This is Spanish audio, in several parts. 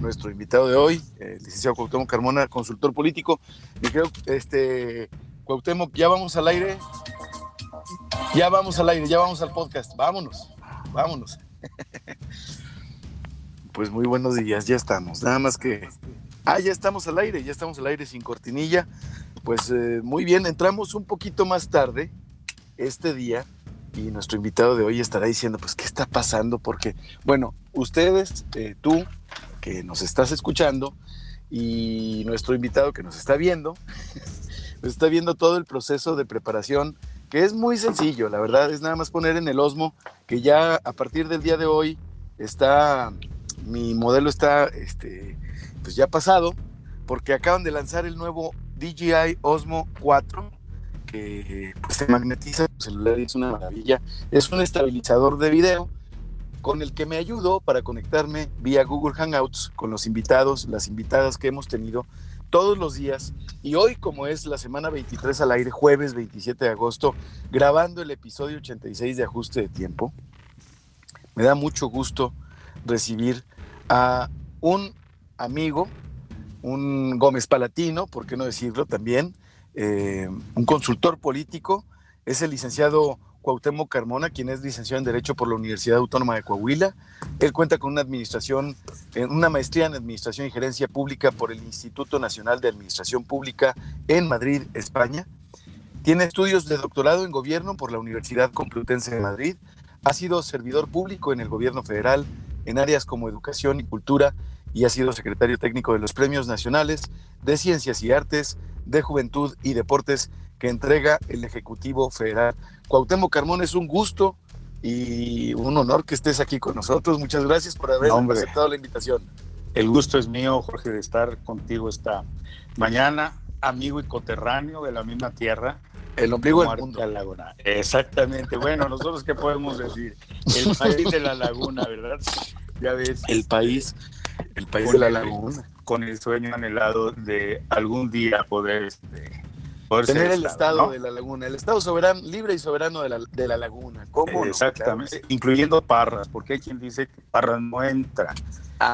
nuestro invitado de hoy, el licenciado Cuauhtémoc Carmona, consultor político. Y creo, este, Cuauhtémoc, ya vamos al aire. Ya vamos al aire, ya vamos al podcast. Vámonos, vámonos. Pues muy buenos días, ya estamos. Nada más que. Ah, ya estamos al aire, ya estamos al aire sin cortinilla. Pues eh, muy bien, entramos un poquito más tarde este día y nuestro invitado de hoy estará diciendo, pues, ¿qué está pasando? Porque, bueno, ustedes, eh, tú, que nos estás escuchando, y nuestro invitado que nos está viendo, está viendo todo el proceso de preparación, que es muy sencillo, la verdad, es nada más poner en el Osmo, que ya a partir del día de hoy está, mi modelo está, este, pues ya pasado, porque acaban de lanzar el nuevo DJI Osmo 4, que pues, se magnetiza el celular y es una maravilla. Es un estabilizador de video con el que me ayudo para conectarme vía Google Hangouts con los invitados, las invitadas que hemos tenido todos los días. Y hoy, como es la semana 23 al aire, jueves 27 de agosto, grabando el episodio 86 de Ajuste de Tiempo, me da mucho gusto recibir a un amigo, un Gómez Palatino, por qué no decirlo también, eh, un consultor político, es el licenciado Cuauhtémoc Carmona, quien es licenciado en Derecho por la Universidad Autónoma de Coahuila. Él cuenta con una administración, eh, una maestría en Administración y Gerencia Pública por el Instituto Nacional de Administración Pública en Madrid, España. Tiene estudios de doctorado en Gobierno por la Universidad Complutense de Madrid. Ha sido servidor público en el Gobierno Federal en áreas como educación y cultura y ha sido secretario técnico de los Premios Nacionales de Ciencias y Artes, de Juventud y Deportes que entrega el Ejecutivo Federal. Cuauhtémoc Carmón, es un gusto y un honor que estés aquí con nosotros. Muchas gracias por haber aceptado la invitación. El gusto es mío, Jorge, de estar contigo esta mañana, amigo y coterráneo de la misma tierra. El ombligo del mundo. Laguna. Exactamente. Bueno, nosotros qué podemos decir? El país de la laguna, ¿verdad? Ya ves. El país, el país de la laguna. Con el sueño anhelado de algún día poder este, Tener el Estado de la Laguna, el Estado soberano, libre y soberano de la, de la Laguna. ¿Cómo Exactamente, incluyendo Parras, porque hay quien dice que Parras no entra.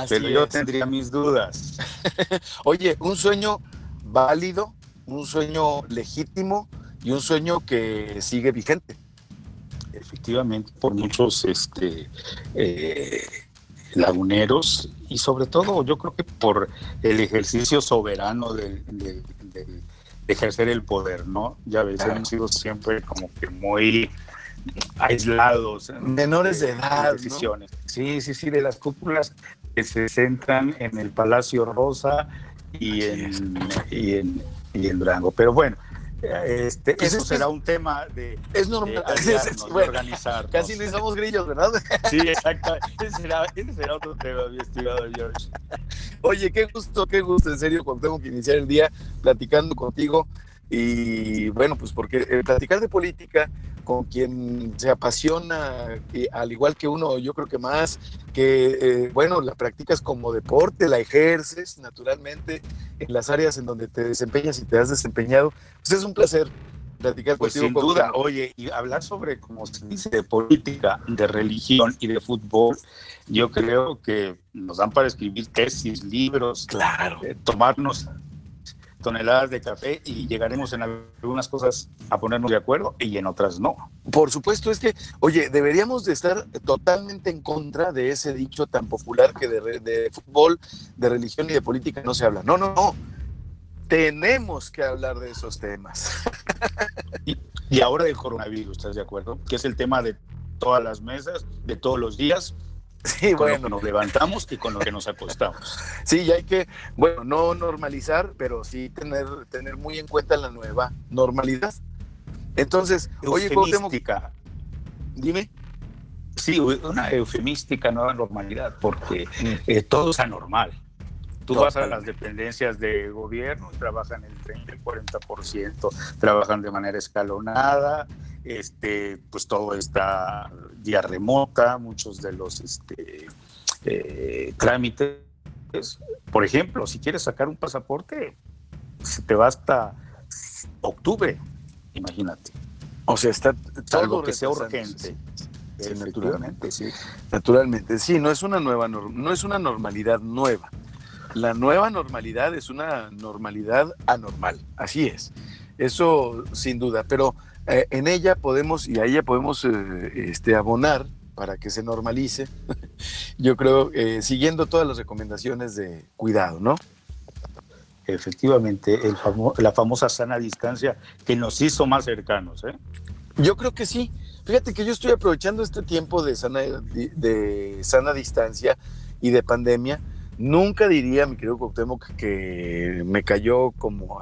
pero yo tendría mis dudas. Oye, un sueño válido, un sueño legítimo y un sueño que sigue vigente. Efectivamente, por muchos este, eh, laguneros y sobre todo yo creo que por el ejercicio soberano del ejercer el poder, ¿no? Ya ves, hemos sido siempre como que muy aislados. Menores de edad. Decisiones. Sí, sí, sí, de las cúpulas que se centran en el Palacio Rosa y en, y en, y en Durango. Pero bueno, este, pues eso será un tema de, es normal, organizar. Casi no somos grillos, ¿verdad? Sí, exacto. Ese será, ese será, otro tema, mi estimado George. Oye, qué gusto, qué gusto, en serio, cuando tengo que iniciar el día platicando contigo. Y bueno, pues porque el platicar de política con quien se apasiona, y al igual que uno, yo creo que más, que eh, bueno, la practicas como deporte, la ejerces naturalmente en las áreas en donde te desempeñas y te has desempeñado, pues es un placer platicar pues Sin duda, oye, y hablar sobre, como se dice, de política, de religión y de fútbol, yo creo que nos dan para escribir tesis, libros, claro. Eh, tomarnos toneladas de café y llegaremos en algunas cosas a ponernos de acuerdo y en otras no. Por supuesto, es que, oye, deberíamos de estar totalmente en contra de ese dicho tan popular que de, fútbol, de religión y de política no se habla. No, no, no. Tenemos que hablar de esos temas. y, y ahora del coronavirus, ¿estás de acuerdo? Que es el tema de todas las mesas, de todos los días, Sí, bueno. nos levantamos y con lo que nos acostamos. Sí, y hay que, bueno, no normalizar, pero sí tener, tener muy en cuenta la nueva normalidad. Entonces, oye, eufemística. Dime. Sí, una eufemística nueva normalidad, porque mm. eh, todo es anormal. Tú vas a las dependencias de gobierno y trabajan el 30, el 40%, trabajan de manera escalonada, este, pues todo está vía remota, muchos de los este, eh, trámites. Por ejemplo, si quieres sacar un pasaporte, se te va hasta octubre, imagínate. O sea, está todo que sea urgente. naturalmente, sí. Naturalmente, sí, no es una nueva no es una normalidad nueva. la nueva normalidad es una normalidad anormal, así es. Eso sin duda, pero eh, en ella podemos y a ella podemos eh, este, abonar para que se normalice, yo creo, eh, siguiendo todas las recomendaciones de cuidado, ¿no? Efectivamente, el la famosa sana distancia que nos hizo más cercanos. ¿eh? Yo creo que sí. Fíjate que yo estoy aprovechando este tiempo de sana, de sana distancia y de pandemia. Nunca diría, mi querido Cuauhtémoc, que me cayó como,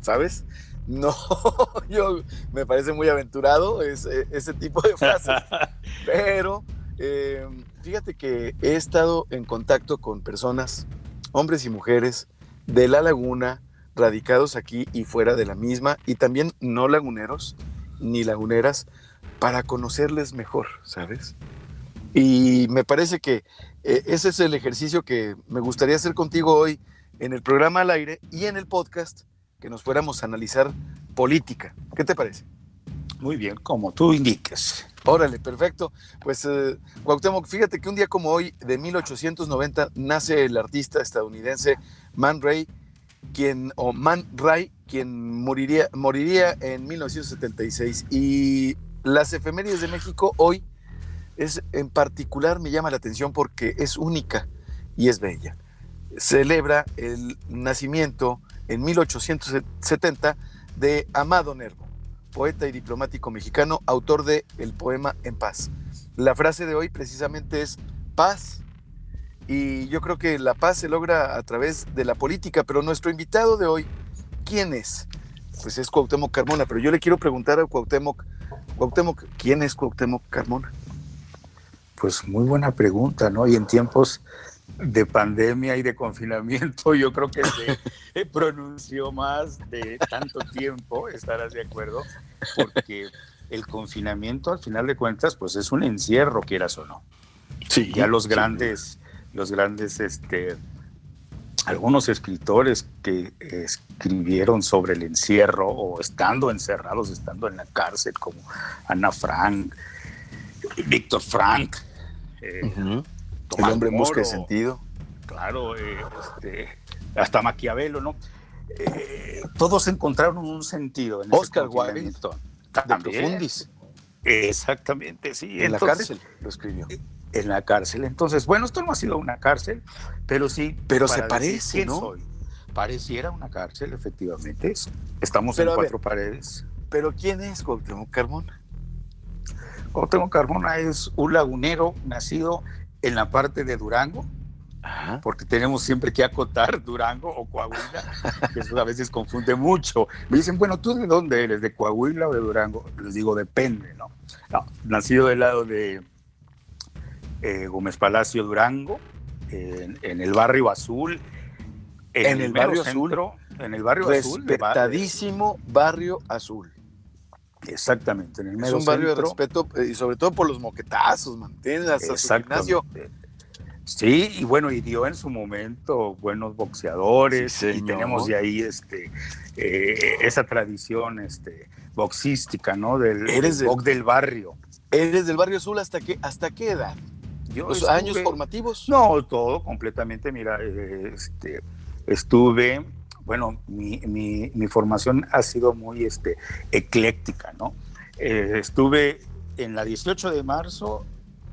¿sabes? No, yo me parece muy aventurado ese, ese tipo de frases. Pero eh, fíjate que he estado en contacto con personas, hombres y mujeres, de la laguna, radicados aquí y fuera de la misma, y también no laguneros ni laguneras, para conocerles mejor, ¿sabes? Y me parece que eh, ese es el ejercicio que me gustaría hacer contigo hoy en el programa al aire y en el podcast, que nos fuéramos a analizar política. ¿Qué te parece? Muy bien, como tú indiques. Órale, perfecto. Pues eh, Cuauhtémoc, fíjate que un día como hoy, de 1890, nace el artista estadounidense Man Ray, quien, o Man Ray, quien moriría, moriría en 1976. Y las efemérides de México hoy es en particular me llama la atención porque es única y es bella. Celebra el nacimiento en 1870 de Amado Nervo, poeta y diplomático mexicano, autor de el poema En paz. La frase de hoy precisamente es paz y yo creo que la paz se logra a través de la política, pero nuestro invitado de hoy, ¿quién es? Pues es Cuauhtémoc Carmona, pero yo le quiero preguntar a Cuauhtémoc, Cuauhtémoc, ¿quién es Cuauhtémoc Carmona? Pues muy buena pregunta, ¿no? Y en tiempos de pandemia y de confinamiento, yo creo que se pronunció más de tanto tiempo, estarás de acuerdo, porque el confinamiento, al final de cuentas, pues es un encierro, quieras o no. Sí. Ya los grandes los grandes, este, algunos escritores que escribieron sobre el encierro o estando encerrados, estando en la cárcel, como Ana Frank, Víctor Frank, eh, el hombre en busca de sentido. Claro, eh, este, hasta Maquiavelo, ¿no? Eh, todos encontraron un sentido en Oscar Wilde, de Profundis. Exactamente, sí. En la cárcel lo escribió en la cárcel. Entonces, bueno, esto no ha sido una cárcel, pero sí. Pero se parece, ¿no? Pareciera una cárcel, efectivamente. Estamos en cuatro paredes. Pero ¿quién es Cuauhtémoc Carmona? Cuauhtémoc Carmona es un lagunero nacido en la parte de Durango, porque tenemos siempre que acotar Durango o Coahuila, que eso a veces confunde mucho. Me dicen, bueno, ¿tú de dónde eres? ¿De Coahuila o de Durango? Les digo, depende, ¿no? no nacido del lado de, eh, Gómez Palacio Durango, en, el barrio azul. En, el, barrio azul. En el barrio azul. Respetadísimo barrio azul. Exactamente, en el Es un barrio de respeto eh, y sobre todo por los moquetazos, mantienes hasta su gimnasio. Sí, y bueno, y dio en su momento buenos boxeadores y tenemos de ahí este, eh, esa tradición este, boxística, ¿no? Del, ¿Eres del, del barrio. ¿Eres del barrio azul hasta qué, hasta qué edad? ¿Los años formativos? No, todo completamente. Mira, este, estuve, bueno, mi, formación ha sido muy este, ecléctica, ¿no? Eh, estuve en la 18 de marzo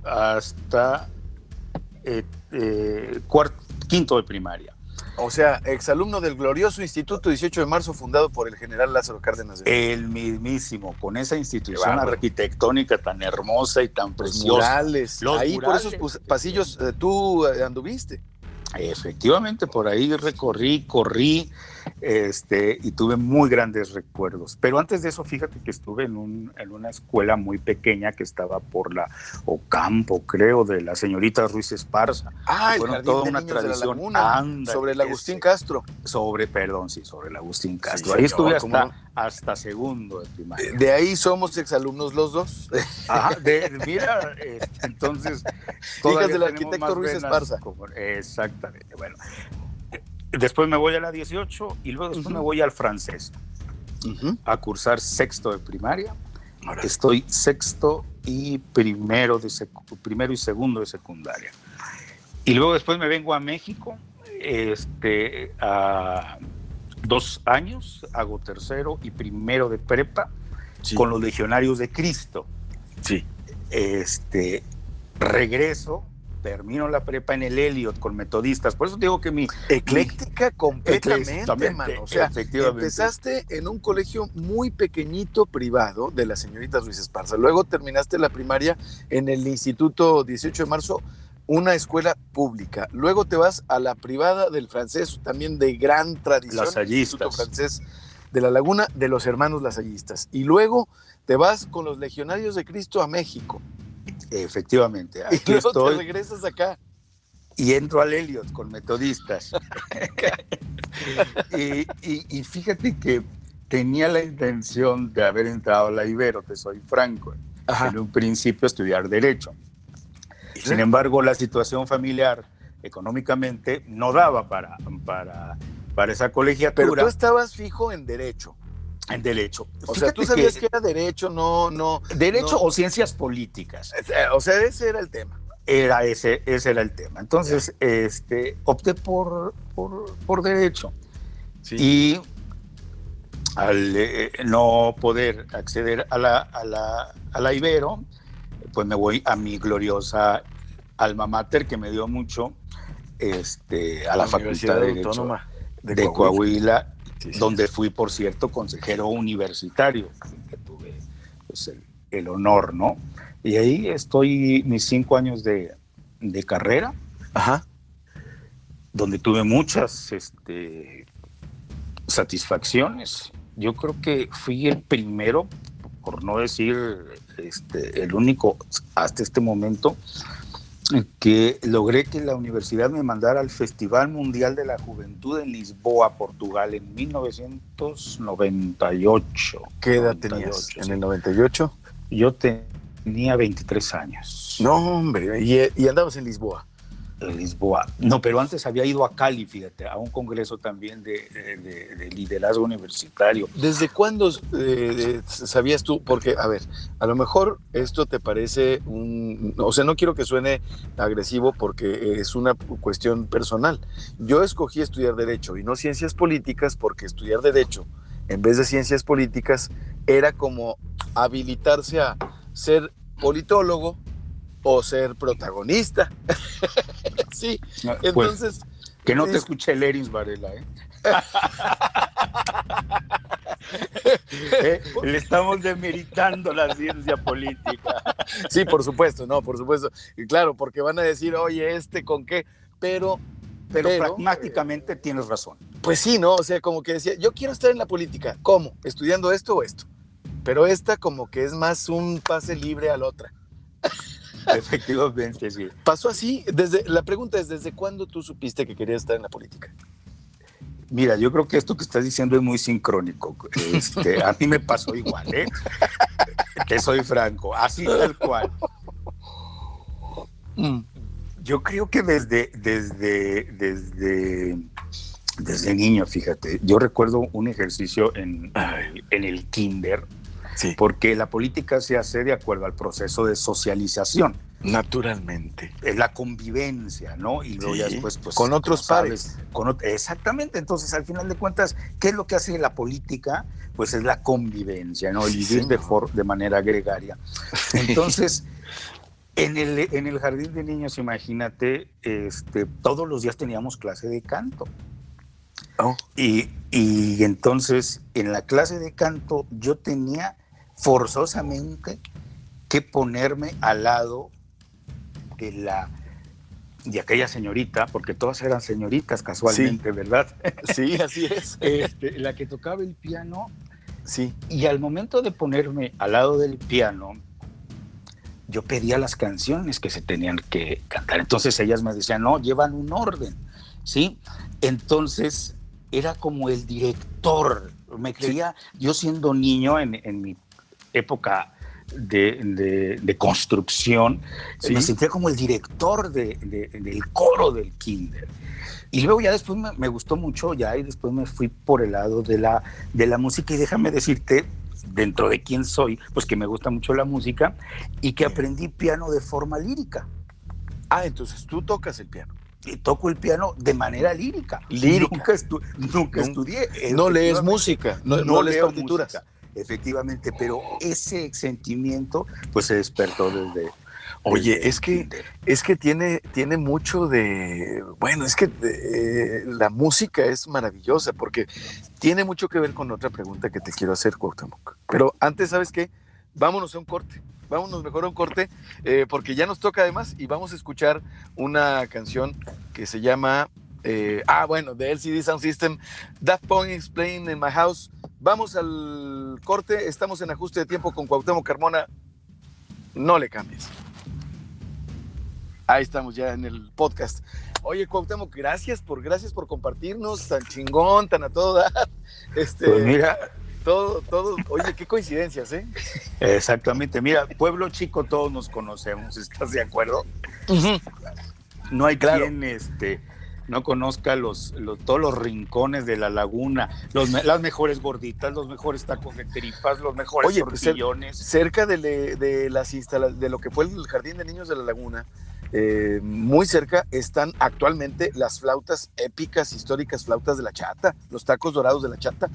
hasta eh, eh, quinto de primaria. O sea, exalumno del glorioso Instituto 18 de Marzo fundado por el general Lázaro Cárdenas. El mismísimo, con esa institución arquitectónica tan hermosa y tan preciosa. Ahí por esos pasillos tú anduviste. Efectivamente, por ahí recorrí, corrí, este, y tuve muy grandes recuerdos. Pero antes de eso, fíjate que estuve en, un, en una escuela muy pequeña que estaba por la Ocampo, creo, de la señorita Ruiz Esparza. Ah, el toda una tradición. sobre el Agustín Castro. Sobre, perdón, sí, sobre el Agustín Castro. ahí estuve hasta, hasta segundo de primaria. De ahí somos exalumnos los dos. Ajá, mira, este, entonces. Hijas del arquitecto Ruiz Esparza. exactamente. Bueno, Después me voy a la 18 y luego después me voy al francés a cursar sexto de primaria. Estoy sexto y primero, de primero y segundo de secundaria. Y luego después me vengo a México este, a dos años, hago tercero y primero de prepa con los legionarios de Cristo. Sí. Este, regreso termino la prepa en el Elliot con metodistas. Por eso digo que mi. Ecléctica completamente, O sea, empezaste en un colegio muy pequeñito privado de la señorita Luis Esparza. Luego terminaste la primaria en el Instituto 18 de Marzo, una escuela pública. Luego te vas a la privada del francés, también de gran tradición. Instituto francés de la Laguna de los hermanos lasallistas. Y luego te vas con los legionarios de Cristo a México. Efectivamente. Aquí y luego estoy. te regresas acá. Y entro al Elliot con metodistas. y, fíjate que tenía la intención de haber entrado a la Ibero, te soy franco. En un principio estudiar Derecho. Sin embargo, la situación familiar económicamente no daba para, para, para esa colegiatura. Pero tú estabas fijo en Derecho. En derecho. O sea, tú sabías que, era derecho, no, no. Derecho o ciencias políticas. O sea, ese era el tema. Era ese, ese era el tema. Entonces, este, opté por, por, derecho. Y al eh, no poder acceder a la, a, la, a la Ibero, pues me voy a mi gloriosa alma mater que me dio mucho este, a la, Facultad de Derecho de, Coahuila donde fui, por cierto, consejero universitario, que tuve pues, el, honor, ¿no? Y ahí estoy mis cinco años de, carrera, Ajá. donde tuve muchas este, satisfacciones. Yo creo que fui el primero, por no decir este, el único hasta este momento, que logré que la universidad me mandara al Festival Mundial de la Juventud en Lisboa, Portugal, en 1998. ¿Qué edad tenías en el 98? Yo tenía 23 años. No, hombre, y, y andabas en Lisboa. Lisboa. No, pero antes había ido a Cali, fíjate, a un congreso también de, liderazgo universitario. ¿Desde cuándo eh, sabías tú? Porque, a ver, a lo mejor esto te parece un... O sea, no quiero que suene agresivo porque es una cuestión personal. Yo escogí estudiar derecho y no ciencias políticas porque estudiar derecho en vez de ciencias políticas era como habilitarse a ser politólogo o ser protagonista. sí, pues, entonces... que no te escuche el Eris Varela, ¿eh? ¿eh? Le estamos demeritando la ciencia política. Sí, por supuesto, no, por supuesto. Y claro, porque van a decir, oye, este con qué, pero... Pero, pragmáticamente tienes razón. Pues sí, ¿no? O sea, como que decía, yo quiero estar en la política. ¿Cómo? ¿Estudiando esto o esto? Pero esta como que es más un pase libre a la otra. Efectivamente, sí. Pasó así. Desde, la pregunta es, ¿desde cuándo tú supiste que querías estar en la política? Mira, yo creo que esto que estás diciendo es muy sincrónico. Este, a mí me pasó igual, ¿eh? Te soy franco, así tal cual. Mm. Yo creo que desde, desde, desde, desde niño, fíjate, yo recuerdo un ejercicio en, en el kinder porque la política se hace de acuerdo al proceso de socialización. Naturalmente. Es la convivencia, ¿no? Y luego ya después, pues. Con otros padres. exactamente. Entonces, al final de cuentas, ¿qué es lo que hace la política? Pues es la convivencia, ¿no? Y vivir de, de manera gregaria. Entonces. En el, en el jardín de niños, imagínate, este, todos los días teníamos clase de canto. Oh. Y, y, entonces en la clase de canto yo tenía forzosamente que ponerme al lado de la de aquella señorita, porque todas eran señoritas casualmente, ¿verdad? Sí, así es. Este, la que tocaba el piano. Sí. Y al momento de ponerme al lado del piano, yo pedía las canciones que se tenían que cantar. Entonces ellas me decían, no, llevan un orden, ¿sí? Entonces era como el director. Me creía, yo siendo niño en, en mi época de, de, construcción, me sentía como el director de, del coro del kinder. Y luego ya después me, gustó mucho ya y después me fui por el lado de la, de la música y déjame decirte, dentro de quién soy, pues que me gusta mucho la música y que aprendí piano de forma lírica. Ah, entonces tú tocas el piano. toco el piano de manera lírica. Lírica. Nunca, estudié. No lees música, no, lees partituras. Efectivamente, pero ese sentimiento pues se despertó desde... Oye, es que, es que tiene, tiene mucho de... Bueno, es que eh, la música es maravillosa porque tiene mucho que ver con otra pregunta que te quiero hacer, Cuauhtémoc. Pero antes, ¿sabes qué? Vámonos a un corte vámonos mejor a un corte, eh, porque ya nos toca además y vamos a escuchar una canción que se llama, eh, ah, bueno, de LCD Sound System, That Point Explain in My House. Vamos al corte, estamos en ajuste de tiempo con Cuauhtémoc Carmona. No le cambies. Ahí estamos ya en el podcast. Oye, Cuauhtémoc, gracias por, gracias por compartirnos tan chingón, tan a toda. Este, pues mira, todo, todo, oye, qué coincidencias, ¿eh? Exactamente. Mira, pueblo chico todos nos conocemos, ¿estás de acuerdo? No hay quien este, no conozca los, todos los rincones de la laguna, los, las mejores gorditas, los mejores tacos de tripas, los mejores oye, pues, cerca de, de, las instalaciones, de lo que fue el Jardín de Niños de la Laguna, eh, muy cerca están actualmente las flautas épicas, históricas flautas de la chata, los tacos dorados de la chata.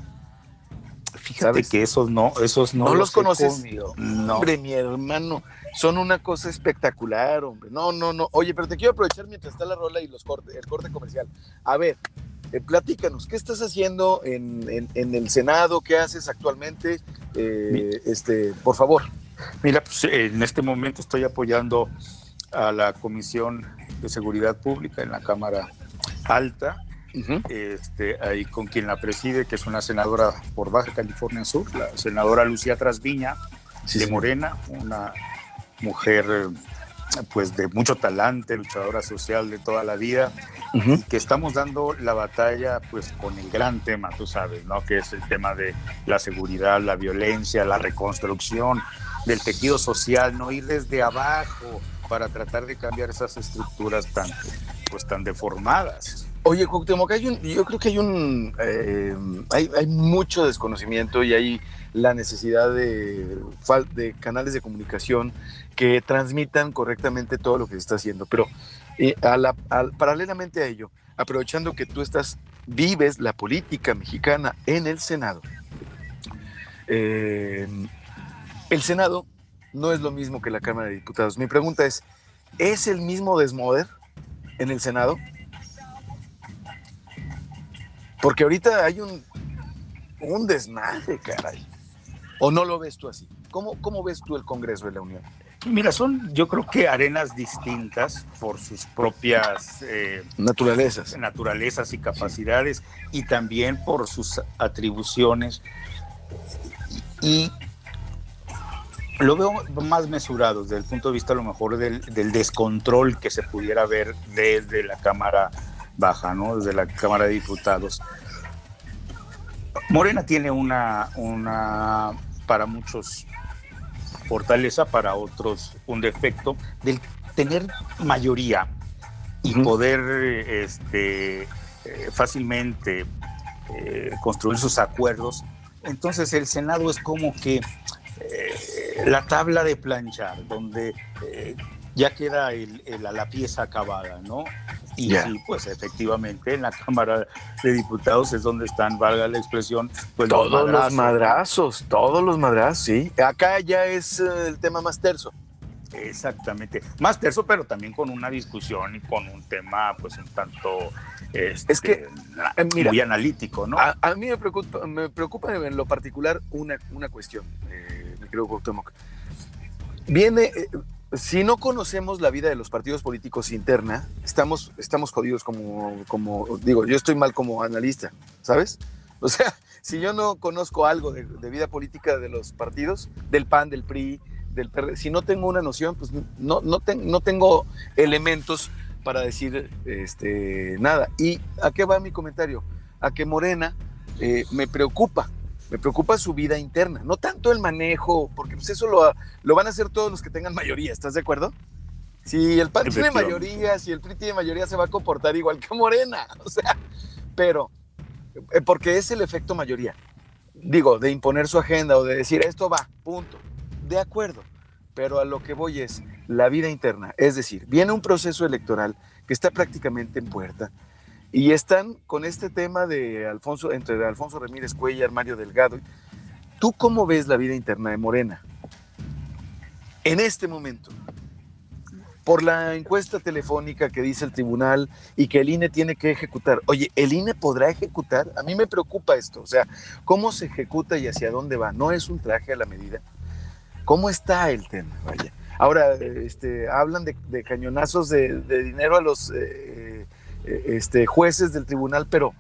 Fíjate que esos no, esos no, ¿No los, conoces. No. Hombre, mi hermano, son una cosa espectacular, hombre. No, no, no. Oye, pero te quiero aprovechar mientras está la rola y los cortes, el corte comercial. A ver, eh, platícanos, ¿qué estás haciendo en, el Senado? ¿Qué haces actualmente? Eh, este, por favor. Mira, pues en este momento estoy apoyando a la Comisión de Seguridad Pública en la Cámara Alta este, ahí con quien la preside, que es una senadora por Baja California Sur, la senadora Lucía Trasviña, de Morena, una mujer pues de mucho talante, luchadora social de toda la vida, y que estamos dando la batalla pues con el gran tema, tú sabes, ¿no? Que es el tema de la seguridad, la violencia, la reconstrucción del tejido social, no ir desde abajo para tratar de cambiar esas estructuras tan pues tan deformadas. Oye, Cuauhtémoc, hay un, yo creo que hay un eh, hay, hay, mucho desconocimiento y hay la necesidad de, de canales de comunicación que transmitan correctamente todo lo que se está haciendo. Pero eh, paralelamente a ello, aprovechando que tú estás, vives la política mexicana en el Senado, eh, el Senado no es lo mismo que la Cámara de Diputados. Mi pregunta es, ¿es el mismo desmoder en el Senado? Porque ahorita hay un, un desmadre, caray. ¿O no lo ves tú así? ¿Cómo, ¿Cómo ves tú el Congreso de la Unión? Mira, son yo creo que arenas distintas por sus propias eh, naturalezas. naturalezas y capacidades y también por sus atribuciones. Y lo veo más mesurado desde el punto de vista a lo mejor del, del descontrol que se pudiera ver desde la Cámara baja, ¿no? Desde la Cámara de Diputados. Morena tiene una, una, para muchos, fortaleza, para otros un defecto, del tener mayoría y poder este, eh, fácilmente eh, construir sus acuerdos. Entonces el Senado es como que eh, la tabla de planchar, donde ya queda la pieza acabada, ¿no? Y sí, pues efectivamente en la Cámara de Diputados es donde están, valga la expresión, pues todos los madrazos, todos los madrazos, sí. Acá ya es eh, el tema más terso. Exactamente, más terso, pero también con una discusión y con un tema, pues un tanto, este, es que, eh, mira, muy analítico, ¿no? A, mí me preocupa, me preocupa en lo particular una, una cuestión, eh, me creo, Cuauhtémoc. Viene, eh, si no conocemos la vida de los partidos políticos interna, estamos, estamos jodidos como, como, digo, yo estoy mal como analista, ¿sabes? O sea, si yo no conozco algo de, vida política de los partidos, del PAN, del PRI, del PRD, si no tengo una noción, pues no, no, no tengo elementos para decir este, nada. ¿Y a qué va mi comentario? A que Morena eh, me preocupa me preocupa su vida interna, no tanto el manejo, porque pues eso lo, lo van a hacer todos los que tengan mayoría, ¿estás de acuerdo? Si el PAN tiene mayoría, si el PRI tiene mayoría, se va a comportar igual que Morena, o sea, pero, eh, porque es el efecto mayoría, digo, de imponer su agenda o de decir esto va, punto, de acuerdo, pero a lo que voy es la vida interna. Es decir, viene un proceso electoral que está prácticamente en puerta y están con este tema de Alfonso, entre Alfonso Ramírez Cuellar, Mario Delgado. ¿Tú cómo ves la vida interna de Morena? En este momento, por la encuesta telefónica que dice el tribunal y que el INE tiene que ejecutar. Oye, ¿el INE podrá ejecutar? A mí me preocupa esto, o sea, ¿cómo se ejecuta y hacia dónde va? ¿No es un traje a la medida? ¿Cómo está el tema? Ahora, este, hablan de, cañonazos de, dinero a los eh, este, jueces del tribunal, pero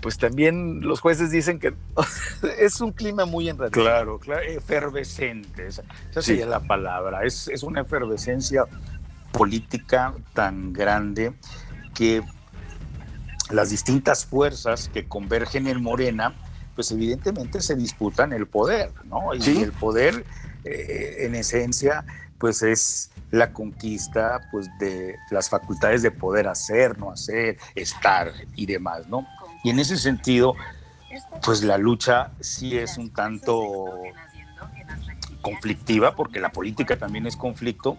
pues también los jueces dicen que es un clima muy enredado. Claro, claro, efervescente, esa, sería la palabra, es, es una efervescencia política tan grande que las distintas fuerzas que convergen en Morena, pues evidentemente se disputan el poder, ¿no? Y el poder, eh, en esencia, pues es la conquista pues de las facultades de poder hacer, no hacer, estar y demás, ¿no? Y en ese sentido, pues la lucha sí es un tanto conflictiva, porque la política también es conflicto,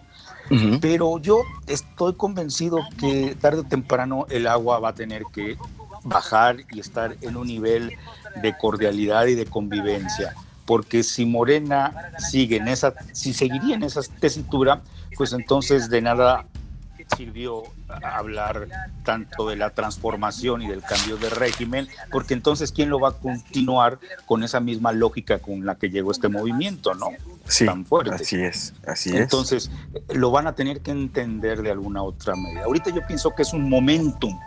pero yo estoy convencido que tarde o temprano el agua va a tener que bajar y estar en un nivel de cordialidad y de convivencia. Porque si Morena sigue en esa, si seguiría en esa tesitura, pues entonces de nada sirvió hablar tanto de la transformación y del cambio de régimen, porque entonces quién lo va a continuar con esa misma lógica con la que llegó este movimiento, ¿no? Sí, Tan fuerte. Así es, así es. Entonces lo van a tener que entender de alguna otra medida. Ahorita yo pienso que es un momentum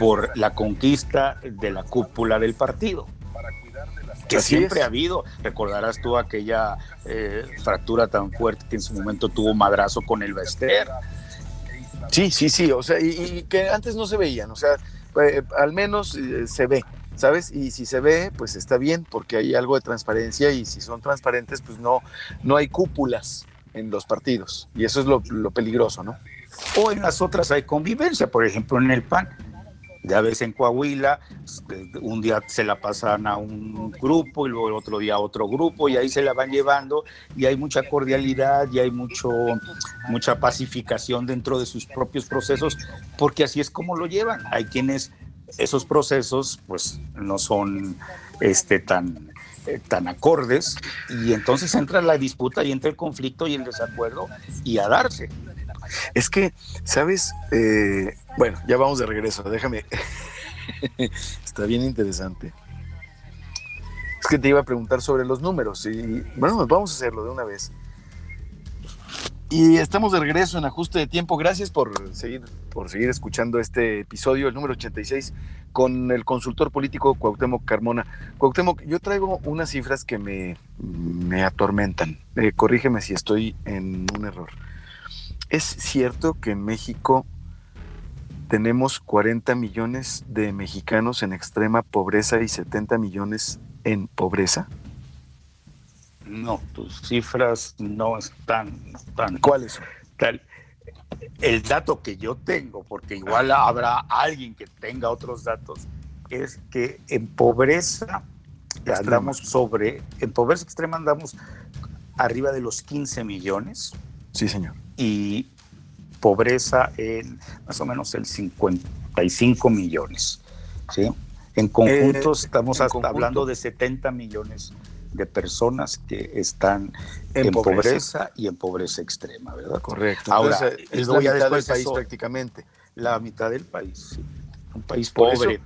por la conquista de la cúpula del partido que siempre ha habido. Recordarás tú aquella eh, fractura tan fuerte que en su momento tuvo madrazo con el Bester. Sí, sí, sí, o sea, y, que antes no se veían, o sea, eh, al menos eh, se ve, ¿sabes? Y si se ve, pues está bien, porque hay algo de transparencia y si son transparentes, pues no, no hay cúpulas en los partidos, y eso es lo, lo peligroso, ¿no? O en las otras hay convivencia, por ejemplo, en el PAN ya ves en Coahuila, este, un día se la pasan a un grupo y luego el otro día a otro grupo y ahí se la van llevando y hay mucha cordialidad y hay mucho, mucha pacificación dentro de sus propios procesos porque así es como lo llevan. Hay quienes esos procesos pues no son este, tan, eh, tan acordes y entonces entra la disputa y entra el conflicto y el desacuerdo y a darse. Es que, ¿sabes? Eh, bueno, ya vamos de regreso, déjame. Está bien interesante. Es que te iba a preguntar sobre los números y bueno, vamos a hacerlo de una vez. Y estamos de regreso en ajuste de tiempo. Gracias por seguir, por seguir escuchando este episodio, el número 86, con el consultor político Cuauhtémoc Carmona. Cuauhtémoc, yo traigo unas cifras que me, me atormentan. Eh, corrígeme si estoy en un error. ¿Es cierto que en México tenemos 40 millones de mexicanos en extrema pobreza y 70 millones en pobreza? No, tus cifras no están tan... ¿Cuáles son? Tal. El dato que yo tengo, porque igual habrá alguien que tenga otros datos, es que en pobreza andamos sobre, en pobreza extrema andamos arriba de los 15 millones. Sí, señor y pobreza en más o menos el 55 millones. ¿sí? En conjunto eh, estamos hablando de 70 millones de personas que están en, pobreza. y en pobreza extrema, ¿verdad? Correcto. Ahora, es la mitad del país prácticamente. La mitad del país, un país pobre.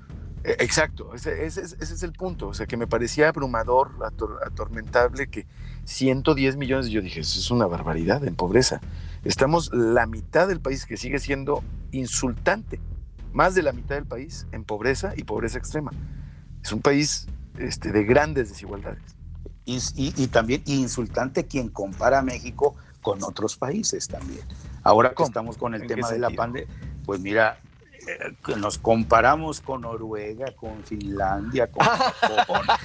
Eh, exacto, ese, es el punto. O sea, que me parecía abrumador, atormentable que 110 millones, yo dije, eso es una barbaridad en pobreza. Estamos la mitad del país que sigue siendo insultante, más de la mitad del país en pobreza y pobreza extrema. Es un país este, de grandes desigualdades. Y, también insultante quien compara a México con otros países también. Ahora que estamos con el tema de la pandemia, pues mira, nos comparamos con Noruega, con Finlandia, con Japón.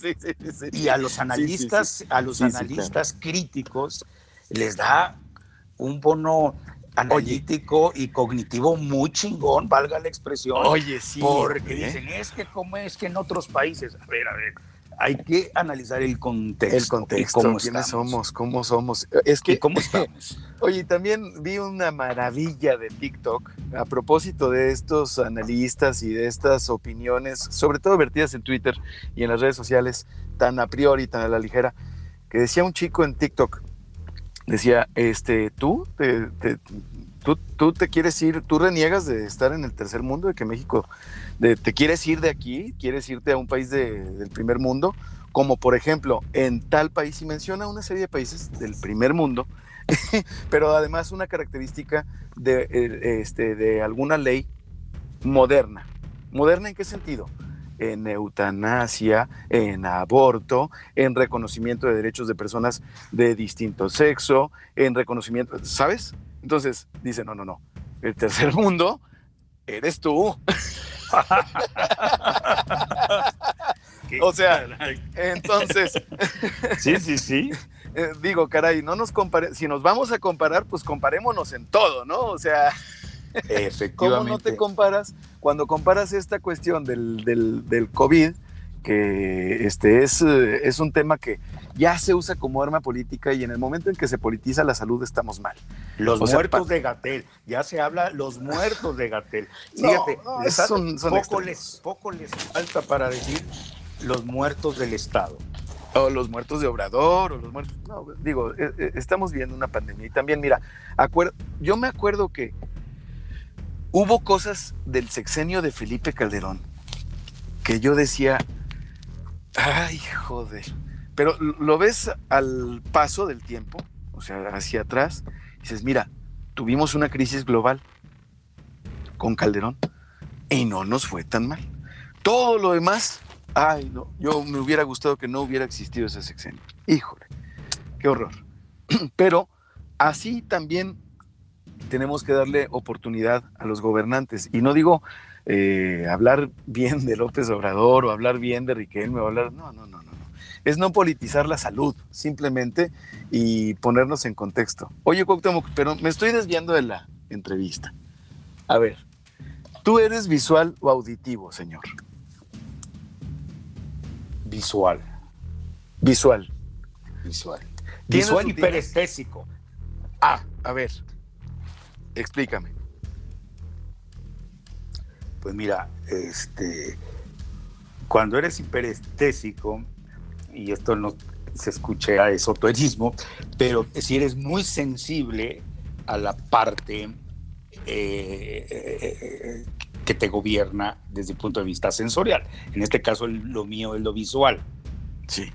Sí, sí, sí, y a los analistas, a los analistas críticos les da un bono analítico y cognitivo muy chingón, valga la expresión. Oye, sí. Porque dicen, es que como es que en otros países, a ver, a ver, hay que analizar el contexto. El contexto, cómo quiénes somos, cómo somos. Es que, ¿Cómo estamos? Oye, también vi una maravilla de TikTok a propósito de estos analistas y de estas opiniones, sobre todo vertidas en Twitter y en las redes sociales, tan a priori, tan a la ligera, que decía un chico en TikTok, decía, este, tú te, tú, tú te quieres ir, tú reniegas de estar en el tercer mundo, de que México, de, te quieres ir de aquí, quieres irte a un país del primer mundo, como por ejemplo en tal país, y menciona una serie de países del primer mundo, pero además una característica de, eh, este, de alguna ley moderna. ¿Moderna en qué sentido? en eutanasia, en aborto, en reconocimiento de derechos de personas de distinto sexo, en reconocimiento, ¿sabes? Entonces dice, no, no, no, el tercer mundo eres tú. o sea, entonces... sí, sí, sí. Eh, digo, caray, no nos compare, si nos vamos a comparar, pues comparémonos en todo, ¿no? O sea, Efectivamente. ¿cómo no te comparas cuando comparas esta cuestión del, del, del COVID? Que este es, eh, es un tema que ya se usa como arma política y en el momento en que se politiza la salud estamos mal. Los muertos de Gatel, ya se habla los muertos de Gatel. Fíjate, son, poco, les, poco les falta para decir los muertos del Estado. O los muertos de Obrador, o los muertos. No, digo, eh, eh, estamos viendo una pandemia. Y también, mira, yo me acuerdo que hubo cosas del sexenio de Felipe Calderón que yo decía, Ay, joder. Pero lo ves al paso del tiempo, o sea, hacia atrás, y dices, mira, tuvimos una crisis global con Calderón y no nos fue tan mal. Todo lo demás, ay, no, yo me hubiera gustado que no hubiera existido ese sexenio. Híjole, qué horror. Pero así también tenemos que darle oportunidad a los gobernantes. Y no digo eh, hablar bien de López Obrador o hablar bien de Riquelme o hablar... No, no, no, no. Es no politizar la salud, simplemente, y ponernos en contexto. Oye, Cuauhtémoc, pero me estoy desviando de la entrevista. A ver, ¿tú eres visual o auditivo, señor? Visual. Visual. Visual. Visual y perestésico. Ah, a ver, explícame. Pues mira, este, cuando eres hiperestésico, y esto no se escucha a esoterismo, pero si eres muy sensible a la parte eh, eh, que te gobierna desde el punto de vista sensorial. En este caso, lo mío es lo visual. Sí.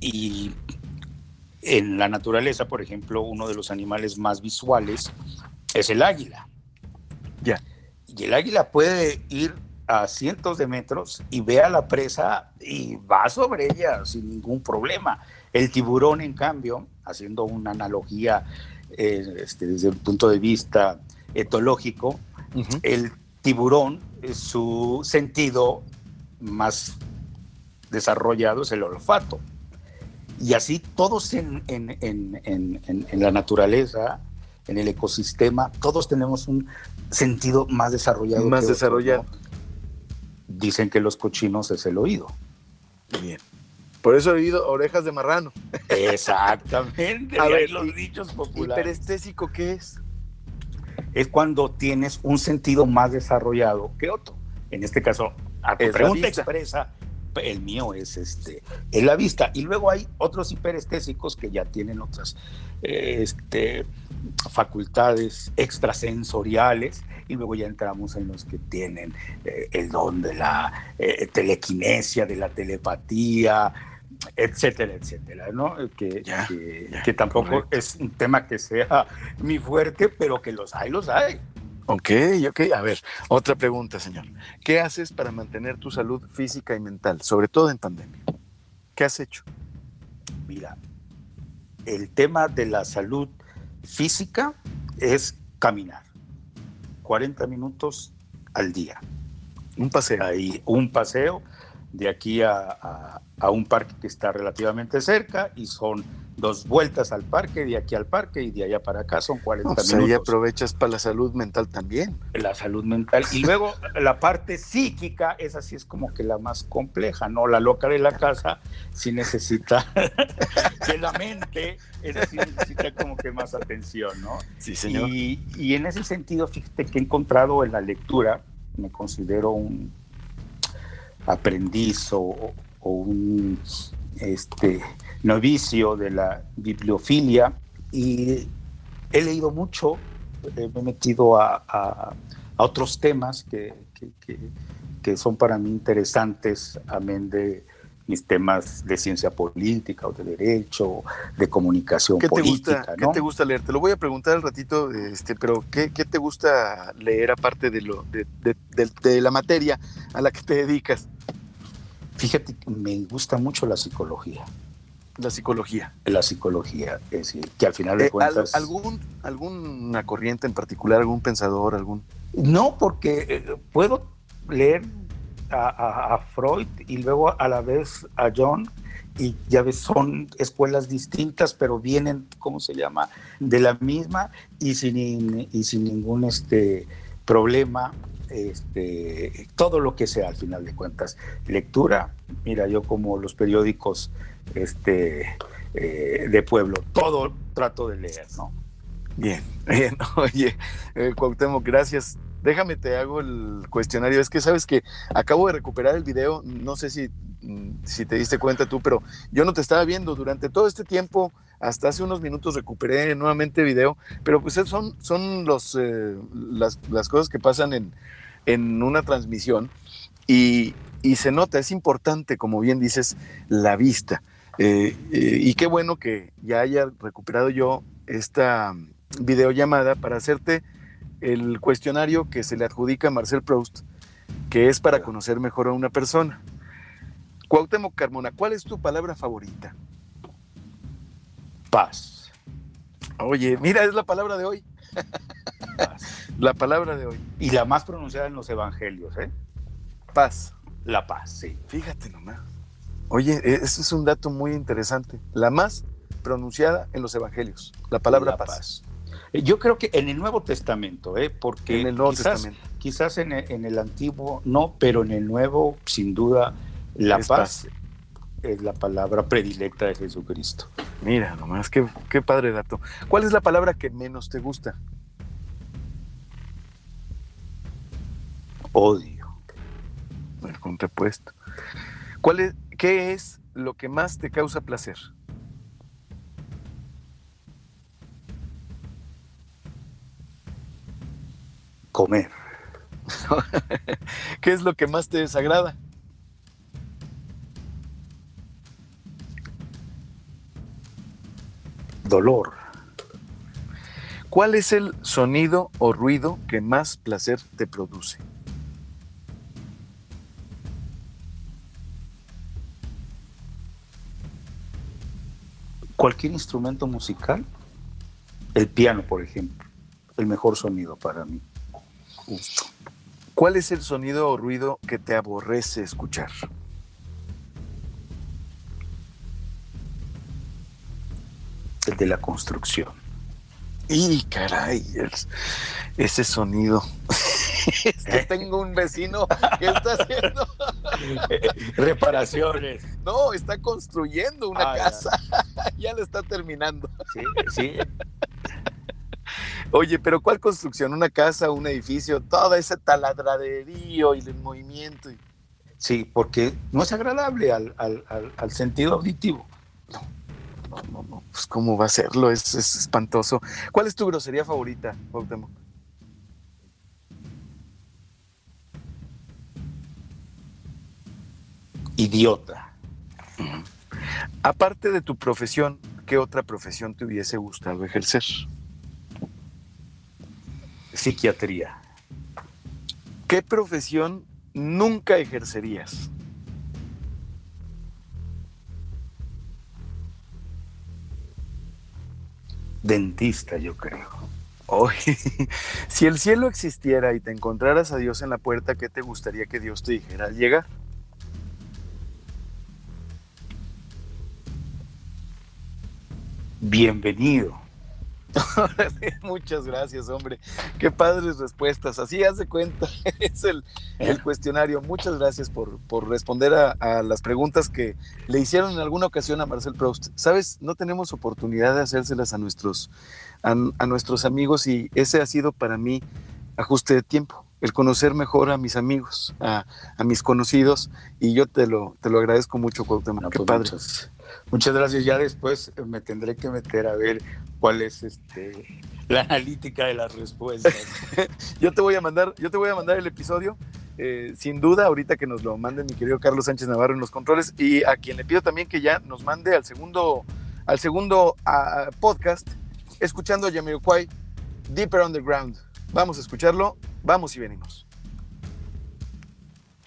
Y en la naturaleza, por ejemplo, uno de los animales más visuales es el águila. Y el águila puede ir a cientos de metros y ve a la presa y va sobre ella sin ningún problema. El tiburón, en cambio, haciendo una analogía eh, este, desde el punto de vista etológico, el tiburón, su sentido más desarrollado es el olfato. Y así todos en, en, en, en la naturaleza en el ecosistema, todos tenemos un sentido más desarrollado. Más desarrollado. Dicen que los cochinos es el oído. Bien. Por eso he oído orejas de marrano. Exactamente. A ver, los dichos populares. ¿Hiperestésico qué es? Es cuando tienes un sentido más desarrollado que otro. En este caso, a tu pregunta expresa, el mío es este, en la vista. Y luego hay otros hiperestésicos que ya tienen otras este, facultades extrasensoriales y luego ya entramos en los que tienen eh, el don de la eh, telequinesia, de la telepatía, etcétera, etcétera, ¿no? Que, que, tampoco es un tema que sea mi fuerte, pero que los hay, los hay. Ok, ok. A ver, otra pregunta, señor. ¿Qué haces para mantener tu salud física y mental, sobre todo en pandemia? ¿Qué has hecho? Mira, el tema de la salud física es caminar. 40 minutos al día. Un paseo. Ahí, un paseo de aquí a, un parque que está relativamente cerca y son dos vueltas al parque, de aquí al parque y de allá para acá son 40 No, pues minutos. ahí aprovechas para la salud mental también. La salud mental. Y luego la parte psíquica, esa sí es como que la más compleja, ¿no? La loca de la casa sí necesita que la mente, esa sí necesita como que más atención, ¿no? Sí, Y, y en ese sentido, fíjate que he encontrado en la lectura, me considero un aprendiz o, o un este, novicio de la bibliofilia y he leído mucho, eh, me he metido a, a, a otros temas que, que, que, que, son para mí interesantes, amén de mis temas de ciencia política o de derecho, de comunicación ¿Qué política. Te gusta, ¿no? ¿Qué te gusta leer? Te lo voy a preguntar al ratito, este, pero ¿qué, qué te gusta leer aparte de, lo, de, de, de, de la materia a la que te dedicas? Fíjate, me gusta mucho la psicología. La psicología. La psicología, es decir, que al final de eh, cuentas... ¿algún, ¿Alguna corriente en particular, algún pensador, algún...? No, porque eh, puedo leer a, a, a, Freud y luego a la vez a John y ya ves, son escuelas distintas, pero vienen, ¿cómo se llama?, de la misma y sin, y sin ningún este, problema este, todo lo que sea al final de cuentas. Lectura, mira, yo como los periódicos este, eh, de pueblo, todo trato de leer, ¿no? Bien, bien. Oye, eh, Cuauhtémoc, gracias. Déjame te hago el cuestionario. Es que sabes que acabo de recuperar el video, no sé si, si te diste cuenta tú, pero yo no te estaba viendo durante todo este tiempo hasta hace unos minutos recuperé nuevamente video, pero pues son, son los, eh, las, las, cosas que pasan en, en una transmisión y, y, se nota, es importante, como bien dices, la vista. Eh, eh, y qué bueno que ya haya recuperado yo esta videollamada para hacerte el cuestionario que se le adjudica a Marcel Proust, que es para conocer mejor a una persona. Cuauhtémoc Carmona, ¿cuál es tu palabra favorita? Paz. Oye, mira, es la palabra de hoy. Paz. la palabra de hoy. Y la más pronunciada en los evangelios, ¿eh? Paz. La paz, sí. Fíjate nomás. Oye, ese es un dato muy interesante. La más pronunciada en los evangelios, la palabra la paz. paz. Yo creo que en el Nuevo Testamento, ¿eh? porque en el Nuevo quizás, Testamento. quizás en, el, en el, Antiguo no, pero en el Nuevo, sin duda, la es paz, paz, es la palabra predilecta de Jesucristo. Mira, nomás, qué, qué padre dato. ¿Cuál es la palabra que menos te gusta? Odio. El contrapuesto. ¿Cuál es, ¿Qué es lo que más te causa placer? Comer. ¿Qué es lo que más te desagrada? Dolor. ¿Cuál es el sonido o ruido que más placer te produce? Cualquier instrumento musical, el piano, por ejemplo, el mejor sonido para mí. Justo. ¿Cuál es el sonido o ruido que te aborrece escuchar? El de la construcción. Y caray, ese sonido. es que tengo un vecino que está haciendo reparaciones. No, está construyendo una ah, casa. Ya. Ya la está terminando. Sí, sí. Oye, pero ¿cuál construcción? ¿Una casa, un edificio? Todo ese taladraderío y el movimiento. Sí, porque no es agradable al, al, al, al sentido auditivo. No, no, no, no. Pues cómo va a serlo, es, es espantoso. ¿Cuál es tu grosería favorita, Cuauhtémoc? Idiota. Aparte de tu profesión, ¿qué otra profesión te hubiese gustado ejercer? Psiquiatría. ¿Qué profesión nunca ejercerías? Dentista, yo creo. Oye, si el cielo existiera y te encontraras a Dios en la puerta, ¿qué te gustaría que Dios te dijera al llegar? Bienvenido. Muchas gracias, hombre. Qué padres respuestas. Así hace cuenta. Es el, el ¿Eh? cuestionario. Muchas gracias por, por responder a, a, las preguntas que le hicieron en alguna ocasión a Marcel Proust. Sabes, no tenemos oportunidad de hacérselas a nuestros, a, a nuestros amigos y ese ha sido para mí ajuste de tiempo el conocer mejor a mis amigos, a, a, mis conocidos, y yo te lo, te lo agradezco mucho, Cuauhtémoc. No, Qué pues padre. Muchas, muchas, gracias. Ya después me tendré que meter a ver cuál es este la analítica de las respuestas. yo te voy a mandar, yo te voy a mandar el episodio. Eh, sin duda, ahorita que nos lo mande mi querido Carlos Sánchez Navarro en los controles, y a quien le pido también que ya nos mande al segundo, al segundo uh, podcast, escuchando a Jamiroquai, Deeper Underground. Vamos a escucharlo, vamos y venimos.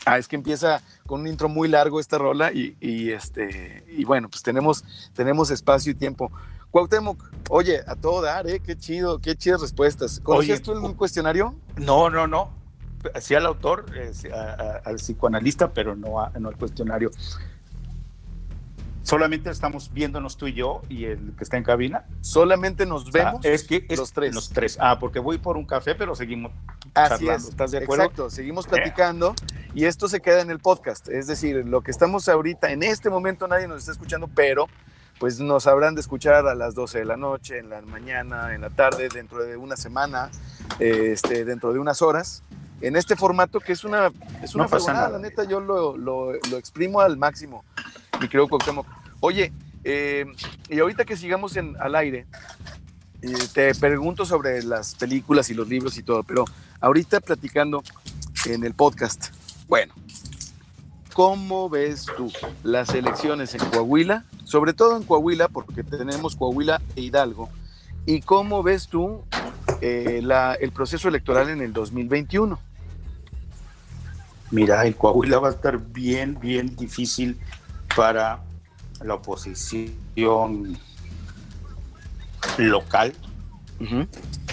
Ah, es que empieza con un intro muy largo esta rola y, y, este y bueno, pues tenemos, tenemos espacio y tiempo. Cuauhtémoc, oye, a todo dar, ¿eh? Qué chido, qué chidas respuestas. ¿Conocías tú el cuestionario? No, no, no. Sí al autor, eh, a, a, al psicoanalista, pero no, a, no al cuestionario. Solamente estamos viéndonos tú y yo y el que está en cabina. Solamente nos vemos es que es los tres. Los tres. Ah, porque voy por un café, pero seguimos Así charlando. es. ¿Estás de acuerdo? Exacto, seguimos platicando eh. y esto se queda en el podcast. Es decir, lo que estamos ahorita, en este momento nadie nos está escuchando, pero pues nos habrán de escuchar a las 12 de la noche, en la mañana, en la tarde, dentro de una semana, este, dentro de unas horas, en este formato que es una, es una No nada. la neta, yo lo, lo, lo exprimo al máximo, mi querido Cuauhtémoc. Oye, eh, y ahorita que sigamos al aire, eh, te pregunto sobre las películas y los libros y todo, pero ahorita platicando en el podcast, bueno, ¿cómo ves tú las elecciones en Coahuila? Sobre todo en Coahuila, porque tenemos Coahuila e Hidalgo. ¿Y cómo ves tú eh, la, el proceso electoral en el 2021? Mira, en Coahuila va a estar bien, bien difícil para la oposición local uh -huh.